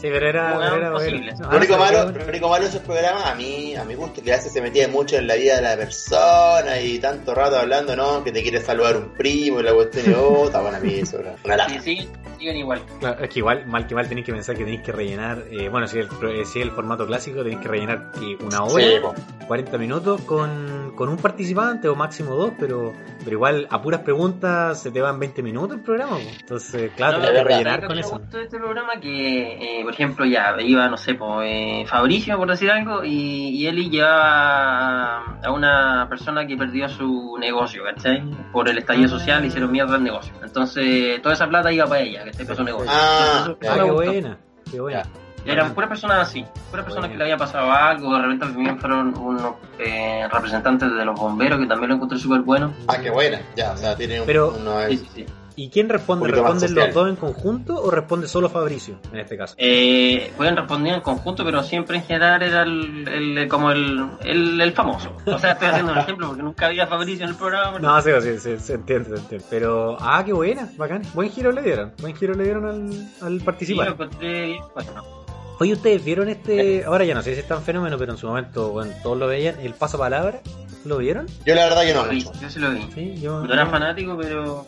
B: Sí.
A: Pero era, era
C: posible.
A: bueno.
B: Lo único
A: Ah,
B: malo, lo único malo de esos programas, a mí, a mi gusto, que a veces se metía mucho en la vida de la persona y tanto rato hablando, ¿no? Que te quiere saludar un primo y la cuestión y oh, está bueno a mí eso, era una lata.
C: Sí, sí, siguen igual.
A: Claro, es que igual, mal que mal tenéis que pensar que tenéis que rellenar, eh, bueno, si es, el, pro- eh, si es el formato clásico, tenéis que rellenar una hora,
B: Sí, po.
A: 40 minutos con, con un participante o máximo dos, pero, pero igual a puras preguntas se te van 20 minutos el programa. Entonces, claro,
C: No,
B: no,
A: que rellenar con
C: que me
A: eso.
C: gustó este programa que, eh, por ejemplo, ya iba, no sé, po, eh, Fabricio, por decir algo, y, y Eli llevaba a, a una persona que perdió su negocio, ¿cachai? Por el estallido social hicieron mierda el negocio. Entonces, toda esa plata iba para ella, ¿cachai? Para su negocio.
B: Ah,
C: Entonces,
B: ya,
A: Ah, qué buena, qué buena.
C: Eran puras personas así, puras personas que le había pasado algo, de repente también fueron unos representantes de los bomberos que también lo encontré súper bueno.
B: Ah, qué buena, ya, o sea, tiene un,
A: Pero-
B: uno
C: Sí, sí, sí.
A: ¿Y quién responde? ¿Responden los dos en conjunto o responde solo Fabricio en este caso?
C: Eh, pueden responder en conjunto, pero siempre en general era el, el- como el, el, el famoso. O sea, estoy haciendo un ejemplo porque nunca había Fabricio en el programa.
A: No, sí, sí, sí, se entiende, se entiende. Pero, ah, qué buena, bacán. Buen giro le dieron, buen giro le dieron al, al
C: Sí, lo
A: participante.
C: encontré bien, bueno.
A: Oye, ¿ustedes vieron este? *laughs* Ahora ya no sé si es tan fenómeno, pero en su momento, bueno, todos lo veían. El pasapalabra, ¿lo vieron?
B: Yo la verdad que no
C: Lo vi,
B: mucho.
C: yo sí lo vi.
A: Sí, yo.
C: No era fanático, pero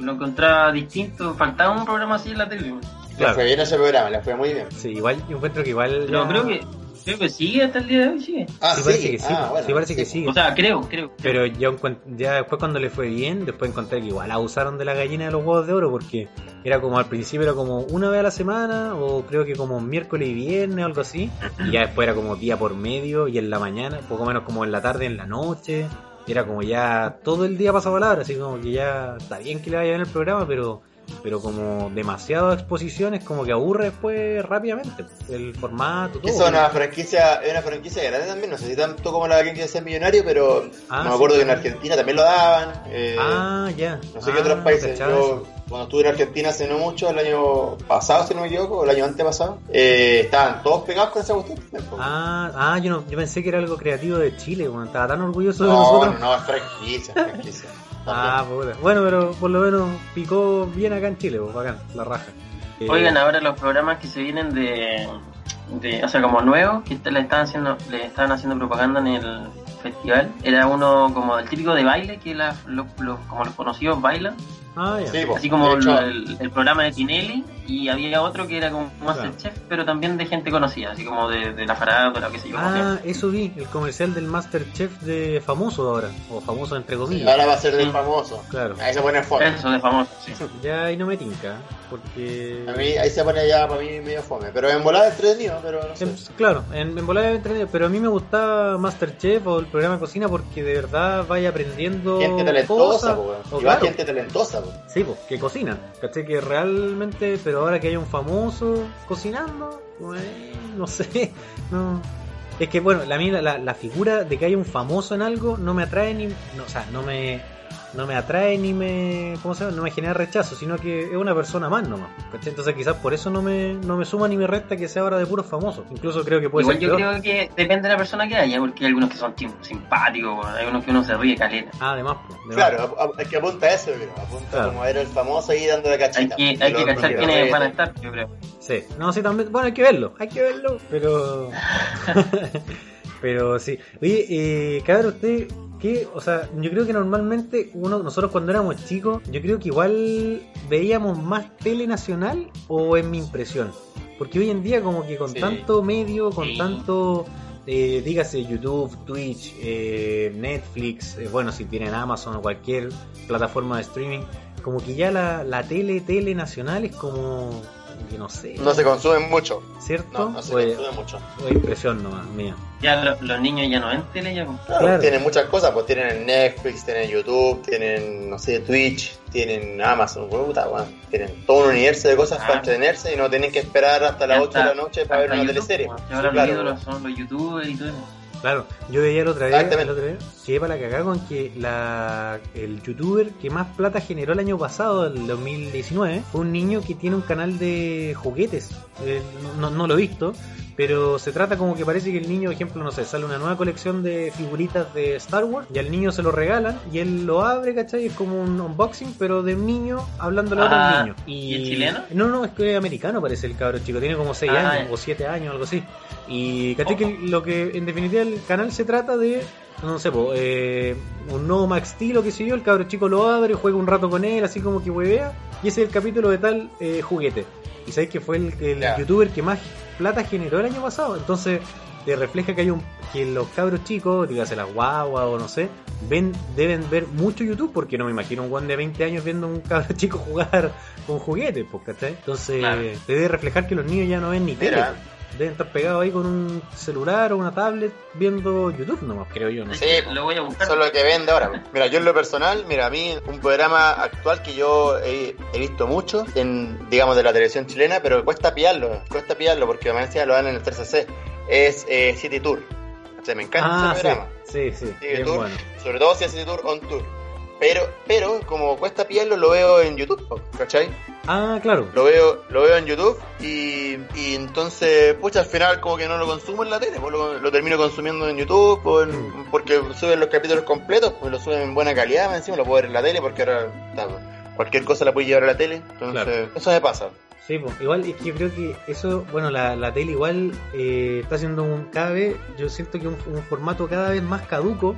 C: lo encontraba distinto. Faltaba un programa así en la tele.
B: Le
A: Claro.
B: fue bien ese programa, le fue muy bien.
A: Sí, igual, yo encuentro que igual.
C: Pero
A: ya-
C: creo que creo que sigue hasta el día de hoy, sigue.
B: Ah,
A: Sí, parece
B: sí,
A: que sí,
B: ah, bueno,
A: sí, parece que
B: sí.
A: sigue.
C: O sea, creo, creo.
A: Pero yo ya después cuando le fue bien, después encontré que igual abusaron de la gallina de los huevos de oro porque era como al principio era como una vez a la semana o creo que como miércoles y viernes o algo así y ya después era como día por medio y en la mañana, poco menos como en la tarde, en la noche. Era como ya todo el día pasa palabra, así como que ya está bien que le vaya bien el programa, pero pero como demasiadas exposiciones como que aburre después rápidamente el formato todo.
B: Hizo una franquicia, es una franquicia grande también, no sé si tanto como la de quien quiere ser millonario, pero
A: Ah,
B: no me
A: sí.
B: acuerdo que en Argentina también lo daban. eh,
A: Ah, ya.
B: no sé qué
A: Ah,
B: otros países.
A: cachaba
B: Yo, cuando estuve en Argentina hace no mucho, el año pasado, si no me equivoco, el año antepasado, eh, estaban todos pegados con esa cuestión. po.
A: Ah, ah yo, no, yo pensé que era algo creativo de Chile, bueno, estaba tan orgulloso de
B: no,
A: nosotros.
B: no, no, es franquicia, franquicia. *laughs*
A: Ah, puta. Bueno, pero por lo menos picó bien acá en Chile, pues, bacán, la raja. Eh,
C: Oigan, ahora los programas que se vienen de, de o sea, como nuevos, que le estaban haciendo, le estaban haciendo propaganda en el festival, era uno como el típico de baile, que la- los, los- como los conocidos bailan,
A: Ah, ya.
B: Sí,
C: así como el, el programa de Tinelli, y había otro que era como Masterchef, pero también de gente conocida, así como de, de la farándula, qué sé yo. como
A: Ah, eso vi, el comercial del Masterchef de famoso ahora, o famoso entre comillas.
B: ahora va a ser del
C: Sí.
B: famoso.
A: Claro.
B: Ahí se pone
C: que-
B: fome.
C: Eso de famoso, sí. *laughs*
A: Ya ahí no me tinca, porque...
B: A mí, ahí se pone ya para mí medio fome. Pero en volada entretenido, pero no sé.
A: En- claro, en, en volada de entretenido, pero a mí me gustaba Masterchef o el programa de cocina porque de verdad vaya aprendiendo
B: Gente talentosa,
A: cosas. O claro,
B: gente talentosa, po.
A: Sí, pues, que cocinan. ¿Cachai? Que realmente, pero ahora que hay un famoso cocinando, pues, no sé. No. Es que, bueno, la, la, la- figura de que haya un famoso en algo no me atrae ni. O sea, no me. No me atrae ni me. ¿Cómo se llama? No me genera rechazo, sino que es una persona más nomás. ¿cachai? Entonces, quizás por eso no me, no me suma ni me resta que sea ahora de puros famosos. Incluso creo que puede
C: Igual
A: ser
C: yo
A: peor.
C: creo que depende de la persona que haya, porque hay algunos que son simpáticos, hay unos que uno se ríe caleta.
A: Ah, además, pues. de.
B: Claro, a- a- es que apunta a eso, creo. Apunta
A: Claro.
B: como a ver el famoso ahí dando la
C: Hay
B: cachita.
C: que,
B: Y
C: hay que cachar quiénes van a estar, yo creo.
A: Sí, no, sí, también. Bueno, hay que verlo, hay que verlo, pero. *laughs* *laughs* pero sí. Oye, eh, cabrón, usted, ¿qué? O sea, yo creo que normalmente uno, nosotros cuando éramos chicos, yo creo que igual veíamos más tele nacional o en mi impresión. Porque hoy en día, como que con
B: Sí.
A: tanto medio, con
C: Sí.
A: tanto. Eh, dígase YouTube, Twitch, eh, Netflix, eh, bueno, si tienen Amazon o cualquier plataforma de streaming, como que ya la, la tele, tele nacional es como que no sé.
B: No se consumen mucho.
A: ¿Cierto?
B: No, no se consumen mucho.
A: impresión nomás, mía.
C: Ya lo- los niños ya no ven tele, ya. pues.
B: Claro,
A: Claro.
B: tienen muchas cosas, pues tienen Netflix, tienen YouTube, tienen, no sé, Twitch, tienen Amazon, puta, bueno, tienen todo un universo de cosas
C: Ah.
B: para entretenerse y no tienen que esperar hasta las
C: Ya
B: 8 de la noche para ver una
C: YouTube,
B: teleserie.
C: pues. Ahora
B: claro,
C: los ídolos son los youtubers y todo eso.
A: Claro, yo veía la otra vez,
B: Exactamente.
A: la otra vez, quedé para la cagada con que la, el youtuber que más plata generó el año pasado, el 2019, fue un niño que tiene un canal de juguetes. Eh, no, no lo he visto, pero se trata como que parece que el niño, por ejemplo, no sé, sale una nueva colección de figuritas de Star Wars y al niño se lo regalan y él lo abre, ¿cachai? Es como un unboxing, pero de un niño hablándole a otro
C: Ah,
A: niño.
C: ¿y es chileno?
A: No, no, es que es americano parece el cabro chico, tiene como 6
C: Ah,
A: años o 7 años, algo así. Y caché que lo que en definitiva el canal se trata de, no sé, po, eh, un nuevo Max Steel o qué sé yo, el cabro chico lo abre, juega un rato con él, así como que huevea, y ese es el capítulo de tal eh, juguete. Y sabéis que fue el, youtuber que más plata generó el año pasado, entonces te refleja que hay un que los cabros chicos, dígase las guagua o no sé, ven deben ver mucho YouTube porque no me imagino un guan de 20 años viendo un cabro *laughs* chico jugar con juguetes, pues, ¿cachai? Entonces
C: Claro.
A: te debe reflejar que los niños ya no ven ni tele. Deben estar pegados ahí con un celular o una tablet viendo YouTube nomás, creo yo, no sé.
B: Sí,
C: Lo voy a buscar.
B: Eso es lo que vende ahora. Mira, yo en lo personal, mira, a mí un programa actual que yo he, he visto mucho, en, digamos, de la televisión chilena, pero cuesta pillarlo, cuesta pillarlo porque me decía lo dan en el 3CC, es eh, City Tour. O sea, me encanta
A: Ah,
B: ese
A: sí,
B: programa.
A: sí, sí,
B: City
A: bien
B: Tour,
A: bueno.
B: sobre todo si es City Tour on Tour. Pero, pero, como cuesta pillarlo, lo veo en YouTube, ¿cachai?
A: Ah, claro.
B: Lo veo, lo veo en YouTube y, y entonces, pucha, al final como que no lo consumo en la tele, pues lo, lo termino consumiendo en YouTube en-
A: Mm.
B: porque suben los capítulos completos, pues lo suben en buena calidad, más encima lo puedo ver en la tele porque ahora está, cualquier cosa la puedes llevar a la tele, entonces
A: Claro.
B: eso me pasa.
A: Sí, pues, igual es que yo creo que eso, bueno, la, la tele igual eh, está haciendo un cada vez, yo siento que un, un formato cada vez más caduco,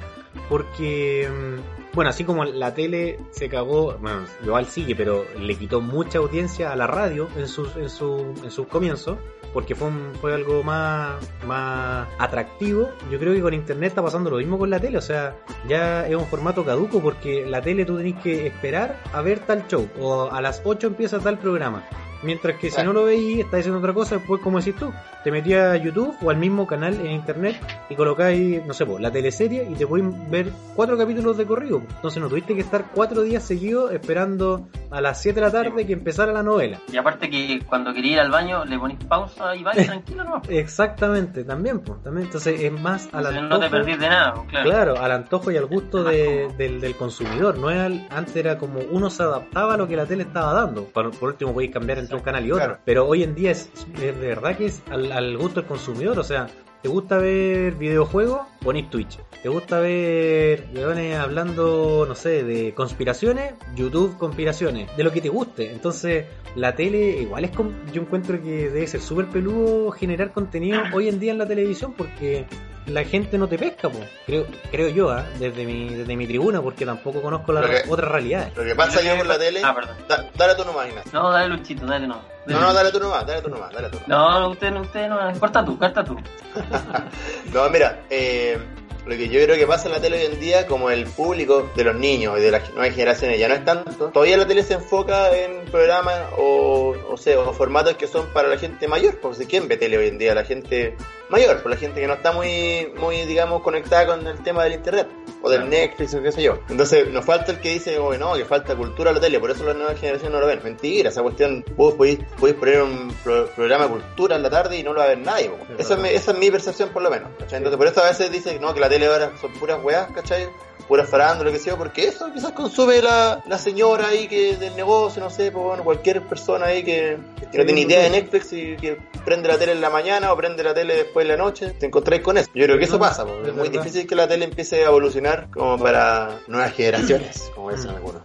A: porque, mm, bueno, así como la tele se cagó, bueno, igual sigue, pero le quitó mucha audiencia a la radio en sus, en su, en sus comienzos, porque fue, un- fue algo más, más atractivo. Yo creo que con internet está pasando lo mismo con la tele, o sea, ya es un formato caduco porque la tele tú tenés que esperar a ver tal show, o a las 8 empieza tal programa. Mientras que si no lo veis, estás haciendo otra cosa, después, como decís tú, te metías a YouTube o al mismo canal en internet y colocáis, no sé, la teleserie y te pueden ver cuatro capítulos de corrido. Entonces no tuviste que estar cuatro días seguidos esperando a las 7 de la tarde que empezara la novela.
C: Y aparte que cuando quería ir al baño le ponís pausa y vais *laughs* tranquilo, ¿no?
A: Exactamente, también, pues, también. Entonces es más al
C: Entonces
A: antojo.
C: no te perdís de nada, pues, claro.
A: Claro, al antojo y al gusto de- del, del consumidor. No es al- antes era como uno se adaptaba a lo que la tele estaba dando. Por, por último podéis cambiar entre un canal y otro.
B: Claro.
A: Pero hoy en día es, de verdad que es al, al gusto del consumidor. O sea, ¿te gusta ver videojuegos? Ponís Twitch. ¿Te gusta ver weones hablando, no sé, de conspiraciones? YouTube conspiraciones. De lo que te guste. Entonces, la tele igual es... com- Yo encuentro que debe ser súper peludo generar contenido hoy en día en la televisión porque la gente no te pesca, po. creo creo yo, ¿ah? desde mi desde mi tribuna, porque tampoco conozco las
B: que-
A: otras realidades.
B: Lo que pasa yo con la tele.
C: Ah, perdón.
B: da- dale tú nomás, Ignacio.
C: No, dale Luchito, dale no.
B: No, no, dale tú nomás, dale tú nomás, dale tú nomás.
C: No, no, usted, no, usted no, corta tú, corta tú. *laughs*
B: No, mira, eh, lo que yo creo que pasa en la tele hoy en día, como el público de los niños y de las nuevas generaciones ya no es tanto, todavía la tele se enfoca en programas o, o sea, o formatos que son para la gente mayor, porque ¿quién ve tele hoy en día? La gente mayor, por la gente que no está muy, muy, digamos, conectada con el tema del internet o del Netflix o qué sé yo. Entonces, nos falta el que dice, oh, no, que falta cultura a la tele, por eso las nuevas generaciones no lo ven. Mentira, esa cuestión, vos podéis, podéis poner un pro- programa de cultura en la tarde y no lo va a ver nadie. Eso es mi- esa es mi percepción por lo menos. ¿cachai? Entonces, por eso a veces dicen no, que la tele ahora son puras weas, ¿cachai? Puras farándulas, lo que sea, porque eso quizás consume la, la señora ahí que del negocio, no sé, pues bueno, cualquier persona ahí que, que no tiene idea de Netflix y que prende la tele en la mañana o prende la tele después en la noche, te encontráis con eso. Yo creo que eso pasa, pues,
A: es
B: muy difícil que la tele empiece a evolucionar como para nuevas generaciones, como dicen
A: Mm.
B: algunos.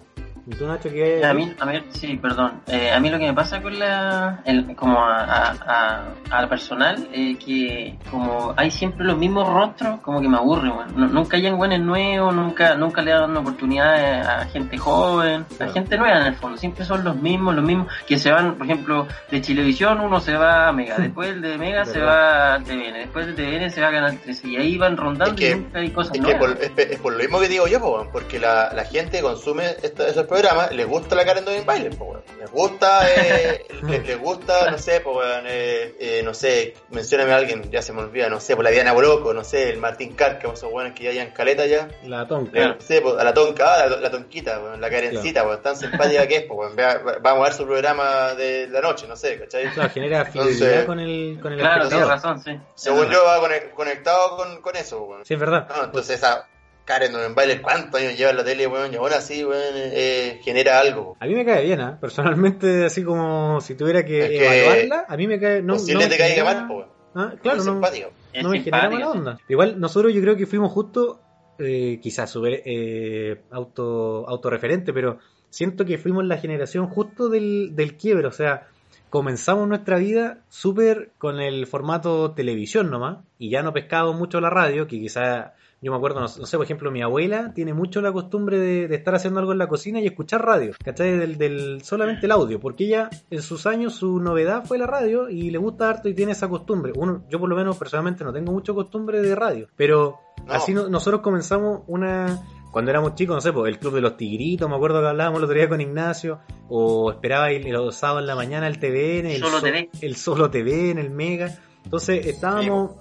A: ¿Y tú, Nacho, qué
C: A mí, a mí, sí, perdón. Eh, a mí lo que me pasa con la, el- como a, a, a, a la personal, eh, que como hay siempre los mismos rostros, como que me aburre, Nunca hay buenos nuevos, nunca, nunca le dan oportunidades a gente joven,
A: Claro.
C: a gente nueva en el fondo. Siempre son los mismos, los mismos, que se van, por ejemplo, de Chilevisión uno se va a Mega, después de Mega se va a TVN, después de TVN se va a Canal 13, y ahí van rondando
B: Es que-
C: y nunca hay cosas
B: Es que
C: nuevas.
B: por, es, pe- es por lo mismo que digo yo, porque la, la gente consume esto- esos programas, les gusta la Karen Doyen Baile, po, weón. les gusta, eh, les, les gusta, no sé, weón, eh, eh, no sé, mencióname a alguien, ya se me olvida, no sé, por la Diana Broco, no sé, el Martín Carca, esos buenos que ya hayan caleta ya,
A: La tonca.
C: Claro.
B: no sé, po, a la tonca, ah, la, la tonquita, weón, la Karencita, weón, tan simpática que es, po, weón, vea- va- vamos a ver su programa de la noche, no sé, ¿cachai?
A: Claro, genera
B: Entonces-
A: fidelidad con el, con el
C: Claro, tienes razón, sí.
B: Según yo va conec- conectado con, con eso, weón.
A: Sí, es verdad.
B: No, entonces esa Karen Doyen Baile, ¿cuántos años lleva en la tele, weón? Y ahora sí, weón, eh, genera algo.
A: A mí me cae bien, ¿ah? Personalmente, así como si tuviera que,
B: Es que-
A: evaluarla, a mí me cae... No,
B: Posible
A: no me
B: te caiga
A: genera-
B: mal, po, weón.
A: Ah, claro, no, no me genera mala
C: sí.
A: onda. Igual nosotros yo creo que fuimos justo, eh, quizás súper eh, auto, autorreferente, pero siento que fuimos la generación justo del, del quiebre, o sea, comenzamos nuestra vida súper con el formato televisión nomás, y ya no pescábamos mucho la radio, que quizás, yo me acuerdo, no, no sé, por ejemplo, mi abuela tiene mucho la costumbre de, de estar haciendo algo en la cocina y escuchar radio, ¿cachai? Del, del, solamente el audio, porque ella en sus años su novedad fue la radio y le gusta harto y tiene esa costumbre. Uno, yo por lo menos personalmente no tengo mucha costumbre de radio, pero
B: No.
A: así no- nosotros comenzamos una... Cuando éramos chicos, no sé, pues, el Club de los Tigritos, me acuerdo que hablábamos el otro día con Ignacio, o esperaba ir los sábados en la mañana el TVN, el,
C: Solo
A: So-
C: TV.
A: el Solo TV, en el Mega. Entonces estábamos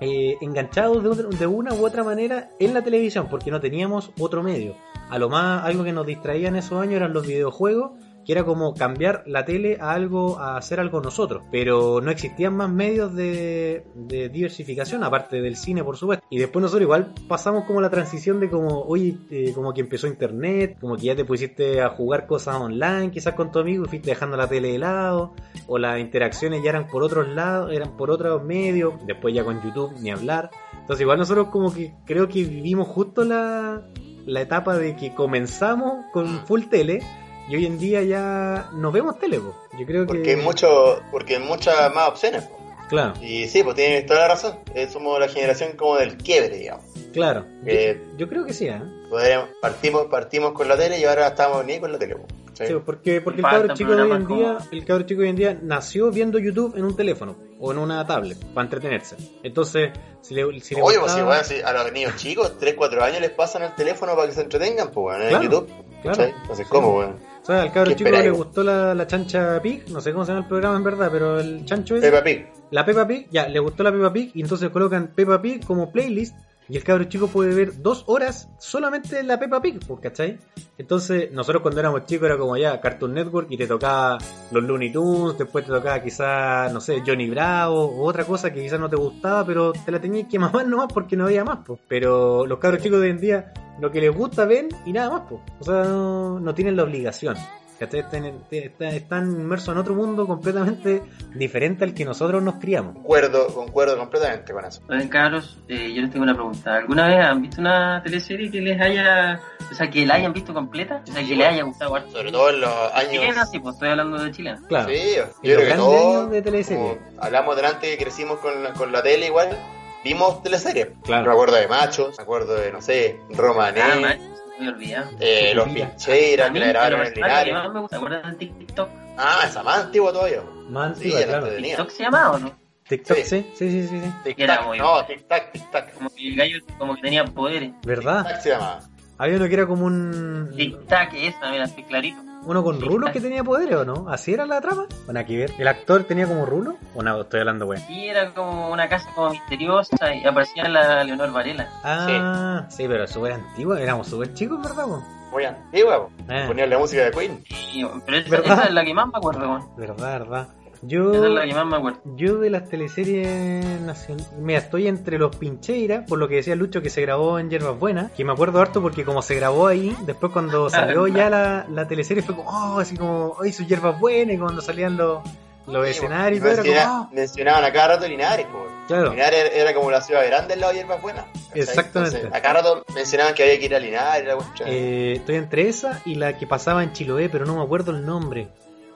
A: eh, enganchados de, de una u otra manera en la televisión, porque no teníamos otro medio. A lo más, algo que nos distraía en esos años eran los videojuegos, que era como cambiar la tele a algo, a hacer algo nosotros. Pero no existían más medios de, diversificación, aparte del cine, por supuesto. Y después nosotros igual pasamos como la transición de como, oye, eh, como que empezó internet, como que ya te pusiste a jugar cosas online, quizás con tu amigo, y fuiste dejando la tele de lado, o las interacciones ya eran por otros lados, eran por otros medios, después ya con YouTube, ni hablar. Entonces igual nosotros como que creo que vivimos justo la, la etapa de que comenzamos con full tele Y hoy en día ya no vemos tele, po. Yo creo que...
B: Porque hay mucho, porque hay muchas más opciones. po.
A: Claro,
B: Y sí, pues tienes toda la razón. Somos la generación como del quiebre, digamos.
A: claro. Yo,
B: Eh,
A: yo creo que sí, ¿eh?
B: Podríamos- partimos, partimos con la tele y ahora estamos ni con la tele. po. ¿Sí?
A: Sí, porque, porque el cabro chico de hoy en día, el cabro chico de hoy en día nació viendo YouTube en un teléfono o en una tablet para entretenerse. Entonces, si le, si le
B: Oye, pues sí,
A: gustaba-
B: bueno, sí, a los niños chicos, 3, 4 años les pasan el teléfono para que se entretengan, pues, bueno, en
A: Claro,
B: YouTube.
A: claro.
B: ¿cachai? Entonces, ¿cómo, weón?
A: O sea, al cabro
B: ¿Qué
A: chico le gustó la, la chancha Pig, no sé cómo se llama el programa en verdad, pero el chancho es
B: Peppa Pig.
A: la Peppa Pig, ya, le gustó la Peppa Pig y entonces colocan Peppa Pig como playlist y el cabro chico puede ver dos horas solamente la Peppa Pig, pues, ¿cachai? Entonces, nosotros cuando éramos chicos era como ya Cartoon Network y te tocaba los Looney Tunes, después te tocaba quizás, no sé, Johnny Bravo o otra cosa que quizás no te gustaba, pero te la tenías que mamar nomás porque no había más, pues. Pero los cabros chicos de hoy en día, lo que les gusta ven y nada más, pues. O sea, no, no tienen la obligación. ¿Cachai? Están, están- están inmersos en otro mundo completamente diferente al que nosotros nos criamos.
B: Concuerdo, concuerdo completamente con eso.
C: Oigan, cabros, eh, yo les tengo una pregunta. ¿Alguna vez han visto una teleserie que les haya, o sea, que la hayan visto completa? O sea, que les haya gustado harto.
B: Sobre todo en los años.
C: Chilena, sí, pues estoy hablando de chilena.
A: Claro.
B: Sí, yo creo que
A: grandes
B: todos,
A: años de teleserie.
B: hablamos delante que crecimos con la, con la tele igual, vimos teleseries.
A: Claro.
B: Me acuerdo de Machos, me acuerdo de, no sé, Romané,
C: Ah, me olvidado.
B: eh, Los
C: A
B: que la grabaron
C: que
B: Linares.
C: más me gusta, ¿se acuerdan de TikTok?
B: Ah, esa más antigua todavía.
A: Más
B: Sí,
A: antigua,
B: era
A: claro.
C: TikTok se llamaba, ¿o no?
A: TikTok,
B: Sí.
A: sí, sí, sí, sí. sí.
B: Tic
C: Era muy
B: no, tic tac, tic tac.
C: Como que el gallo como que tenía poderes.
A: ¿Verdad?
B: Tac se llamaba.
A: Había uno que era como un.
C: Tic-tac, esa, mira, estoy clarito.
A: Uno con
C: Tac.
A: que tenía poderes, ¿o no? ¿Así era la trama? Bueno, aquí ver. ¿El actor tenía como rulo? ¿O no? Estoy hablando, güey.
C: Sí, era como una casa como misteriosa y aparecía la Leonor Varela.
A: Ah, sí, pero súper antigua. Éramos súper chicos, ¿verdad? po?
B: Muy antigua.
A: Eh.
B: ponían la música de Queen.
C: Sí, pero esa, es la que más me acuerdo.
A: Verdad, verdad. Yo.
C: Esa es la que más me acuerdo.
A: Yo de las teleseries nacionales, mira, estoy entre los Pincheiras, por lo que decía Lucho que se grabó en Yerbas Buenas, que me acuerdo harto porque como se grabó ahí, después cuando *laughs* salió ya la, la teleserie fue como, oh, así como, ¡ay, su Yerbas Buenas! Y cuando salían los, los
B: Sí,
A: escenarios y todo, era
B: Menciona-
A: como, "Oh".
B: Mencionaban a cada rato Linares, po.
A: Claro.
B: Linares era como la ciudad grande del lado de Hierbas Buenas.
A: Exactamente.
B: Entonces, a cada rato mencionaban que había que ir a Linares, la.
A: Eh, estoy entre esa y la que pasaba en Chiloé, pero no me acuerdo el nombre.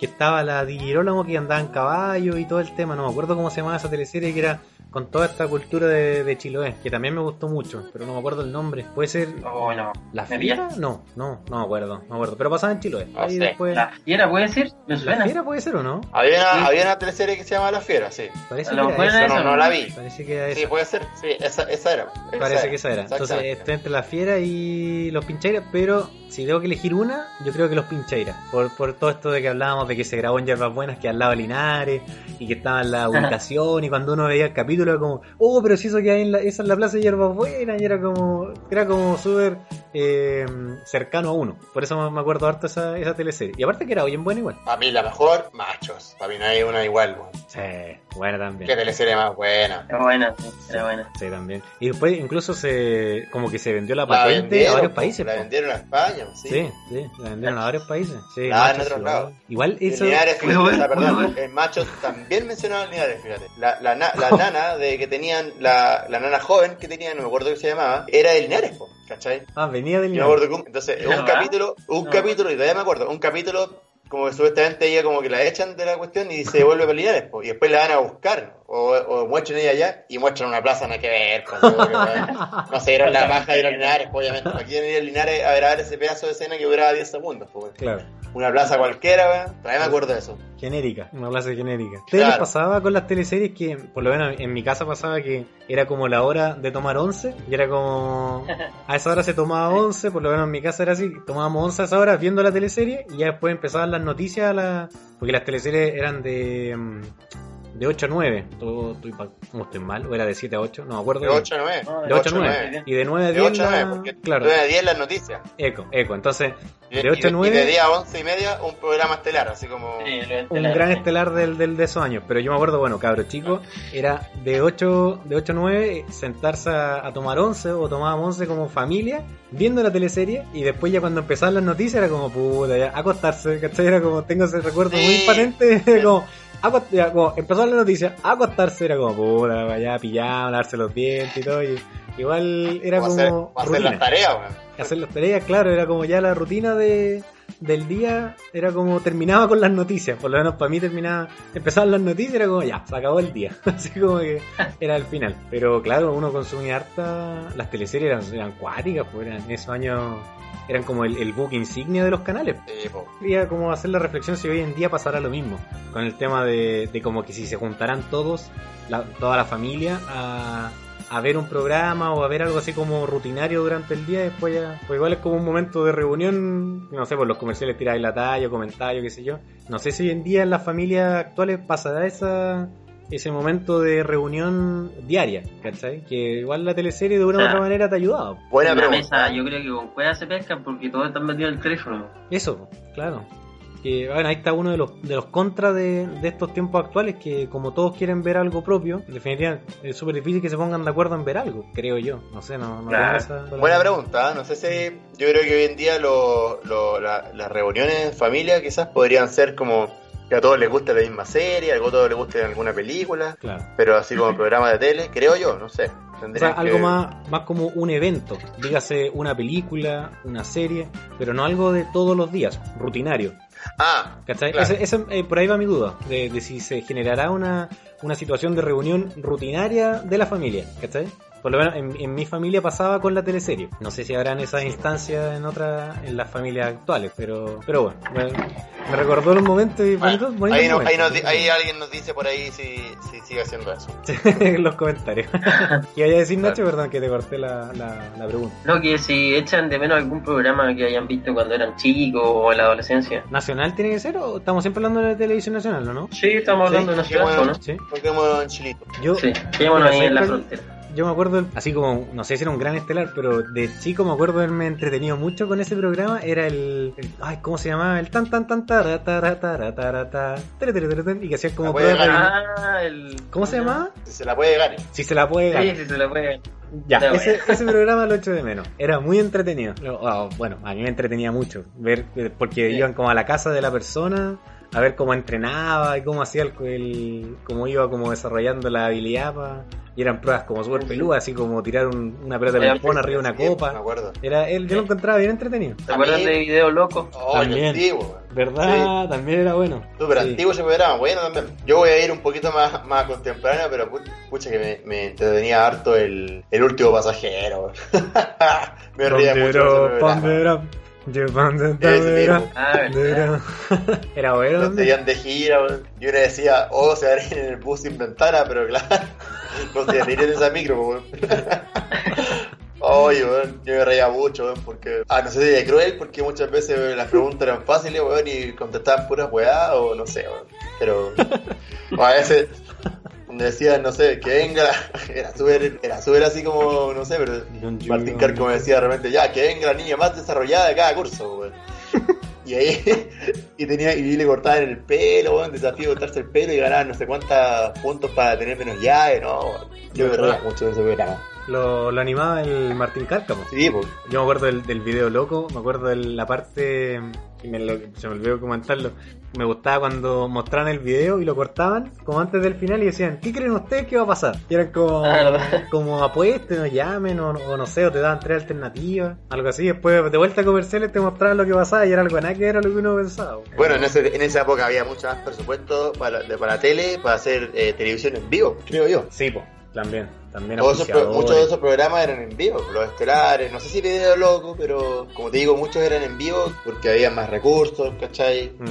A: Que estaba la de Girolamo que andaba en caballo y todo el tema. No me acuerdo cómo se llamaba esa teleserie que era con toda esta cultura de, de Chiloé, que también me gustó mucho, pero no me acuerdo el nombre. ¿Puede ser
C: Oh, no.
A: La
C: ¿Me
A: Fiera? No, no, no me acuerdo, no me acuerdo. Pero pasaba en Chiloé.
B: No
A: Ahí después.
C: ¿La fiera puede ser? ¿Me
A: ¿La
C: suena?
A: Fiera puede ser o no?
B: Había, una,
C: Sí.
B: había una teleserie que se llamaba La Fiera, sí.
A: Parece que era esa.
B: no, la vi.
A: Parece que era
B: Sí, puede ser. Sí, esa, esa era. Esa
A: Parece que esa era. Entonces estoy entre la fiera y los pincheiras, pero si tengo que elegir una, yo creo que los pincheiras. Por, por todo esto de que hablábamos de que se grabó en Yerbas Buenas, que al lado de Linares, y que estaba en la *laughs* ubicación, y cuando uno veía el capítulo era como, oh, pero si eso que hay en la, esa es la plaza de Yerbas Buenas, y era como, era como súper eh, cercano a uno. Por eso me acuerdo harto esa, esa teleserie. Y aparte que era bien buena igual.
B: Para mí la mejor, Machos. Para mí no hay una igual.
A: Sí, buena también.
B: Qué teleserie más buena.
C: Era buena, sí, era buena.
A: Sí, también. Y después incluso se como que se vendió la
B: La
A: patente a
B: vendieron,
A: varios países.
B: La
A: po.
B: vendieron a España, sí.
A: Sí, sí, la vendieron a varios países. Sí,
B: La en otros
A: igual.
B: lados.
A: Igual eso.
B: Linares, fíjate, perdón,
C: bueno.
B: en Machos también mencionaban Linares, fíjate. La, la, na- la *laughs* nana de que tenían, la, la nana joven que tenían, no me acuerdo qué se llamaba, era de Linares, po, ¿cachai?
A: Ah, venía del
B: Yo me
A: Linares.
B: acuerdo que un- entonces,
C: ¿Es
B: un
C: verdad?
B: capítulo, un
C: No.
B: capítulo, y todavía me acuerdo, un capítulo como que supuestamente ella como que la echan de la cuestión y se vuelve para Linares, po, y después la van a buscar, o, o muestran ella allá y muestran una plaza nada que ver, que, weón. no se dieron la paja de ir a Linares, po, obviamente, aquí en ir a Linares a grabar ese pedazo de escena que duraba 10 segundos, weón.
A: Claro,
B: una plaza cualquiera, weón. todavía me acuerdo de eso.
A: genérica, una clase genérica. ¿Ustedes les
B: Claro.
A: pasaba con las teleseries que, por lo menos en mi casa pasaba que era como la hora de tomar once? Y era como. A esa hora se tomaba once, por lo menos en mi casa era así. Tomábamos once a esa hora viendo la teleserie y ya después empezaban las noticias, a la... porque las teleseries eran de. De 8 a 9, ¿Tú, tú, ¿cómo estoy mal? ¿O era de 7 a 8? No me acuerdo.
B: De
A: bien.
B: 8 a 9.
C: No,
A: De 8 a 9.
C: 9.
A: Y de 9 a
B: De
A: 10.
B: 8 a 9,
A: la-
B: porque
A: Claro,
B: de 9 a 10 las noticias.
A: eco, eco. Entonces, de 8 a
B: y
A: 9.
B: Y de 10 a 11 y media, un programa estelar, así como.
C: Sí, lo
A: un
C: estelar,
A: gran
C: sí.
A: estelar del, del de esos años. Pero yo me acuerdo, bueno, cabro chico, era de 8, de 8 a 9 sentarse a, a tomar 11 o tomábamos 11 como familia, viendo la teleserie y después ya cuando empezaban las noticias era como, puta, ya, acostarse, ¿cachai? Era como, tengo ese recuerdo muy
B: Sí.
A: patente, *laughs* como, ya, como, empezó la noticia, acostarse era como, puta, vaya, pijama, lavarse los dientes y todo. Y, igual era
B: hacer,
A: como
B: hacer las tareas, weón.
A: hacer las tareas, claro, era como ya la rutina de, del día era como terminaba con las noticias. Por lo menos para mí terminaba, empezaban las noticias era como ya, se acabó el día. *laughs* Así como que era el final. Pero claro, uno consumía harta, las teleseries eran, eran cuáticas, pues eran, esos años eran como el, el book insignia de los canales.
B: Sí.
A: Quería como hacer la reflexión si hoy en día pasará lo mismo, con el tema de, de como que si se juntaran todos, la- toda la familia, a, a ver un programa o a ver algo así como rutinario durante el día, después ya, pues igual es como un momento de reunión, no sé, por los comerciales tiráis la talla, comentarios, qué sé yo. No sé si hoy en día en las familias actuales pasará esa ese momento de reunión diaria, ¿cachai? Que igual la teleserie de una u otra manera te ha ayudado.
B: Buena
C: en la
B: pregunta.
C: mesa, yo creo que con cuevas se pescan porque todos están metidos en el teléfono.
A: Eso, claro. Que, bueno, ahí está uno de los, de los contras de, de estos tiempos actuales, que como todos quieren ver algo propio, en definitiva es súper difícil que se pongan de acuerdo en ver algo, creo yo. No sé, no, no
C: Claro.
A: esa-
B: Buena pregunta, ¿eh? no sé si yo creo que hoy en día lo- lo- la- las reuniones en familia quizás podrían ser como que a todos les guste la misma serie, a todos les guste alguna película,
A: Claro.
B: pero así como *laughs* programa de tele, creo yo, no sé.
A: O sea, algo
B: que-
A: más, más como un evento, dígase una película, una serie, pero no algo de todos los días, rutinario.
B: Ah,
A: ¿Cachai?
B: Claro.
A: Ese- ese, eh, por ahí va mi duda, de, de si se generará una, una situación de reunión rutinaria de la familia, ¿cachai? Por lo menos en, en mi familia pasaba con la teleserie. No sé si habrán esas instancias en otras, en las familias actuales, pero, pero bueno, me, me recordó los momentos y
B: bueno,
A: bonitos, bonitos
B: ahí, no- ahí, nos ahí alguien nos dice por ahí si, si sigue haciendo eso.
A: en *laughs* los comentarios. *laughs* y vaya a decir Nacho, perdón, que te corté la, la, la pregunta.
C: No, que si echan de menos algún programa que hayan visto cuando eran chicos o en la adolescencia.
A: ¿Nacional tiene que ser o estamos siempre hablando de televisión nacional, ¿no?
C: Sí, estamos
B: Sí,
C: hablando de
B: qué
C: nacional,
B: bueno.
C: ¿no?
A: Sí.
B: Porque en chilito.
A: Yo,
C: Sí, quedémonos ahí en la frontera.
A: Yo me acuerdo, así como, no sé si era un gran estelar, pero de chico me acuerdo haberme entretenido mucho con ese programa. Era el, el- ay, ¿cómo se llamaba? El tan tan tan tara tara tara tara ta, tere, tere, tere, tere, y que hacían como
B: ganar.
C: Ah, el...
A: ¿Cómo se llamaba?
B: Si se la puede ganar.
A: Si se la puede ganar.
C: sí, se la puede.
A: Ya,
C: No,
A: ese,
C: bueno.
A: ese programa lo echo de menos. Era muy entretenido. No, ah, Bueno, a mí me entretenía mucho ver, eh, porque
C: Sí.
A: iban como a la casa de la persona a ver cómo entrenaba y cómo hacía el, el- cómo iba como desarrollando la habilidad pa- y eran pruebas como súper peludas, así como tirar un- una pelota de
C: Era
A: ping-pong arriba de una
B: Sí, Me
A: copa.
B: acuerdo.
A: Era él, yo lo encontraba bien entretenido.
C: ¿Te acuerdas de Video Loco?
B: Oh,
A: También.
B: antiguo.
A: ¿Verdad? También era bueno.
B: Súper
A: Sí.
B: antiguo ese programa, bueno también. Yo voy a ir un poquito más, más contemporáneo, pero pu- pucha que me, me entretenía harto el, el último pasajero. *laughs* me reía mucho Ese mismo.
C: Ah, ¿verdad?
A: Era bueno. También.
B: tenían de gira, weón. y uno decía, oh, se van a ir en el bus sin ventana, pero claro, no se ir en esa micro, weón. *laughs* Oye, weón, yo me reía mucho, weón, porque... Ah, no sé si de cruel, porque muchas veces las preguntas eran fáciles, weón, y contestaban puras weá, o no sé, weón. Pero... o a veces... Decían, no sé, que venga, la- *laughs* era súper, era súper así como, no sé, pero Martín Carco me decía de repente, ya, que venga la niña más desarrollada de cada curso, weón. *laughs* Y ahí, *laughs* y tenía, y le cortaban el pelo, weón, desafío de cortarse el pelo y ganaban no sé cuántos puntos para tener menos llave, no. Yo me reía mucho de ese programa.
A: Lo, lo animaba el Martín Cárcamo.
B: Sí, pues.
A: Yo me acuerdo del, del video loco, me acuerdo de la parte, y me lo- se me olvidó comentarlo, me gustaba cuando mostraban el video y lo cortaban como antes del final y decían, ¿qué creen ustedes que va a pasar? Y eran como,
C: Ah, *laughs*
A: como apuesten o llamen o, o no sé, o te daban tres alternativas, algo así, después de vuelta a comerciales te mostraban lo que pasaba y era algo nada que era lo que uno pensaba.
B: Bueno, en, ese, en esa época había mucho más presupuesto para, de, para tele, para hacer eh, televisión en vivo, creo yo.
A: Sí, pues, también, también
B: Todos muchos de esos programas eran en vivo, los estelares, no sé si video loco, pero como te digo, muchos eran en vivo porque había más recursos, ¿cachai?
A: Mm,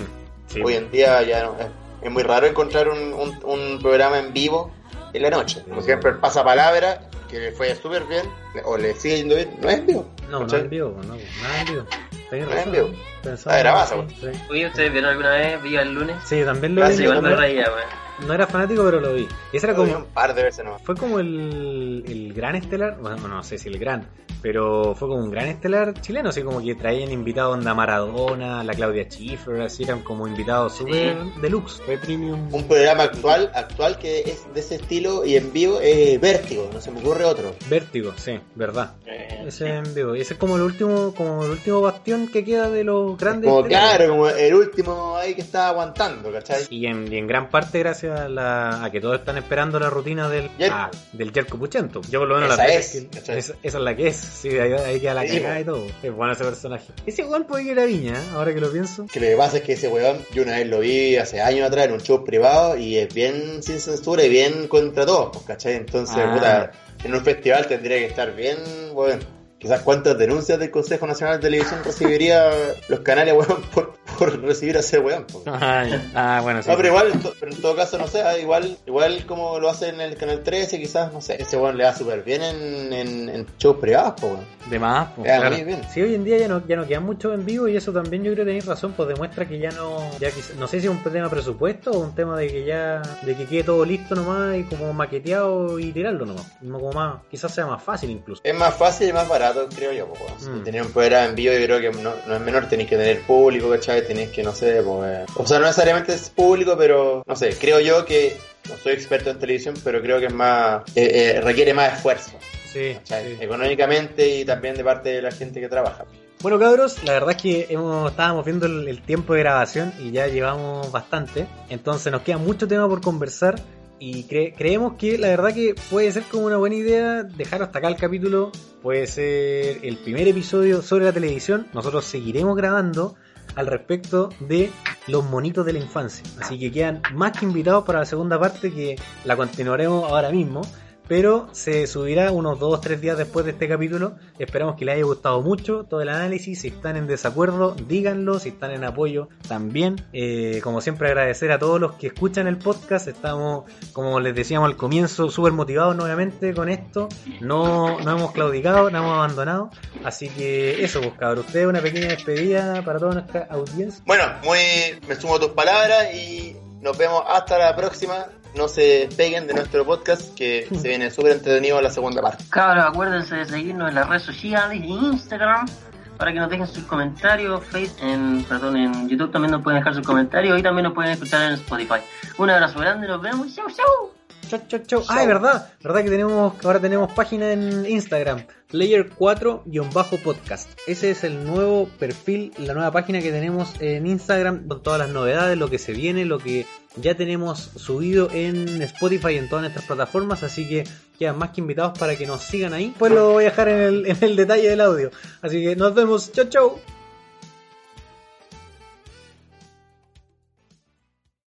A: sí,
B: Hoy en día ya no, es, es muy raro encontrar un, un, un programa en vivo en la noche. Por ejemplo, el Pasapalabra, que le fue súper bien, o le sigue yendo bien, no es en vivo.
A: No, no
B: ¿cachai?
A: en vivo, no, nada en vivo.
B: No en vivo.
A: pensaba-
B: Ah, era masa,
A: sí.
C: Oye, ¿ustedes vieron alguna vez Viva el lunes?
A: Sí, también lo
B: Ah,
A: vi.
B: sí,
C: igual me reía, weón.
A: No era fanático, pero lo vi. Y ese era
B: Lo vi
A: como,
B: un par de veces nomás.
A: fue como el, el gran estelar, bueno, no sé si el gran, pero fue como un gran estelar chileno, así como que traían invitados onda Maradona, la Claudia Schiffer, así eran como invitados súper deluxe, fue premium.
B: Un programa actual, actual que es de ese estilo y en vivo es Vértigo, no se me ocurre otro.
A: Vértigo, sí, verdad.
C: Eh,
A: ese en vivo. Y ese es como el último, como el último bastión que queda de los grandes.
B: Como claro, como el último ahí que está aguantando, ¿cachai?
A: Y en, y en gran parte gracias a, la, a que todos están esperando la rutina del
B: Jerko.
A: ah, del Jerko Puchento. Yo por lo menos
B: Esa
A: la
B: es,
A: esa, esa es la que es. Sí, ahí, ahí queda la
B: Sí,
A: cagada y todo. Es bueno ese personaje. Ese igual puede ir a Viña, ¿eh? ahora que lo pienso.
B: Que lo que pasa es que ese weón, yo una vez lo vi hace años atrás en un show privado y es bien sin censura y bien contra todos, pues, ¿cachai? Entonces,
A: Ah.
B: puta, en un festival tendría que estar bien, weón. Quizás cuántas denuncias del Consejo Nacional de Televisión recibiría los canales, weón, *laughs* por, por recibir a ese weón. pues.
A: Ah. Ah, bueno, sí.
B: No, pero igual, pero en todo caso, no sé, ah, igual, igual como lo hace en el canal 13, quizás, no sé, ese weón le da súper bien en, en, en shows privados, pues, weón.
A: De más, pues, claro.
B: bien.
A: Sí, hoy en día ya no, ya no quedan mucho en vivo y eso también yo creo que tenéis razón, pues demuestra que ya no, ya quizá- no sé si es un tema de presupuesto o un tema de que ya, de que quede todo listo nomás y como maqueteado y tirarlo nomás. No como más, quizás sea más fácil incluso.
B: Es más fácil y más barato, creo yo, pues. Si
A: Mm.
B: tener un programa en vivo, yo creo que no, no es menor, tenéis que tener público, ¿cachai? Tenéis que, no sé, pues, o sea, no necesariamente es público, pero, no sé, creo yo que, no soy experto en televisión, pero creo que es más, eh, eh, requiere más esfuerzo,
A: Sí.
B: Económicamente y también de parte de la gente que trabaja.
A: Bueno cabros, la verdad es que hemos, estábamos viendo el, el tiempo de grabación y ya llevamos bastante, entonces nos queda mucho tema por conversar y cre- creemos que la verdad que puede ser como una buena idea dejar hasta acá el capítulo, puede ser el primer episodio sobre la televisión, nosotros seguiremos grabando al respecto de los monitos de la infancia, así que quedan más que invitados para la segunda parte que la continuaremos ahora mismo pero se subirá unos 2-3 días después de este capítulo. Esperamos que les haya gustado mucho todo el análisis. Si están en desacuerdo, díganlo. Si están en apoyo, también. Eh, como siempre, agradecer a todos los que escuchan el podcast. Estamos, como les decíamos al comienzo, súper motivados nuevamente con esto. No, no hemos claudicado, no hemos abandonado. Así que eso, pues cabrón. Ustedes una pequeña despedida para toda nuestra audiencia.
B: Bueno, muy, me sumo a tus palabras y nos vemos hasta la próxima. No se peguen de nuestro podcast que se viene súper entretenido la segunda parte.
C: Cabros, acuérdense de seguirnos en las redes sociales, en Instagram, para que nos dejen sus comentarios, Face, en, perdón, en YouTube también nos pueden dejar sus comentarios y también nos pueden escuchar en Spotify. Un abrazo grande, nos vemos, chau chau.
A: Chau, chau, chau. Ah, es verdad. verdad que tenemos, ahora tenemos página en Instagram. Player4-podcast. Ese es el nuevo perfil, la nueva página que tenemos en Instagram con todas las novedades, lo que se viene, lo que ya tenemos subido en Spotify y en todas nuestras plataformas. Así que quedan más que invitados para que nos sigan ahí. Pues lo voy a dejar en el, en el detalle del audio. Así que nos vemos. Chau, chau.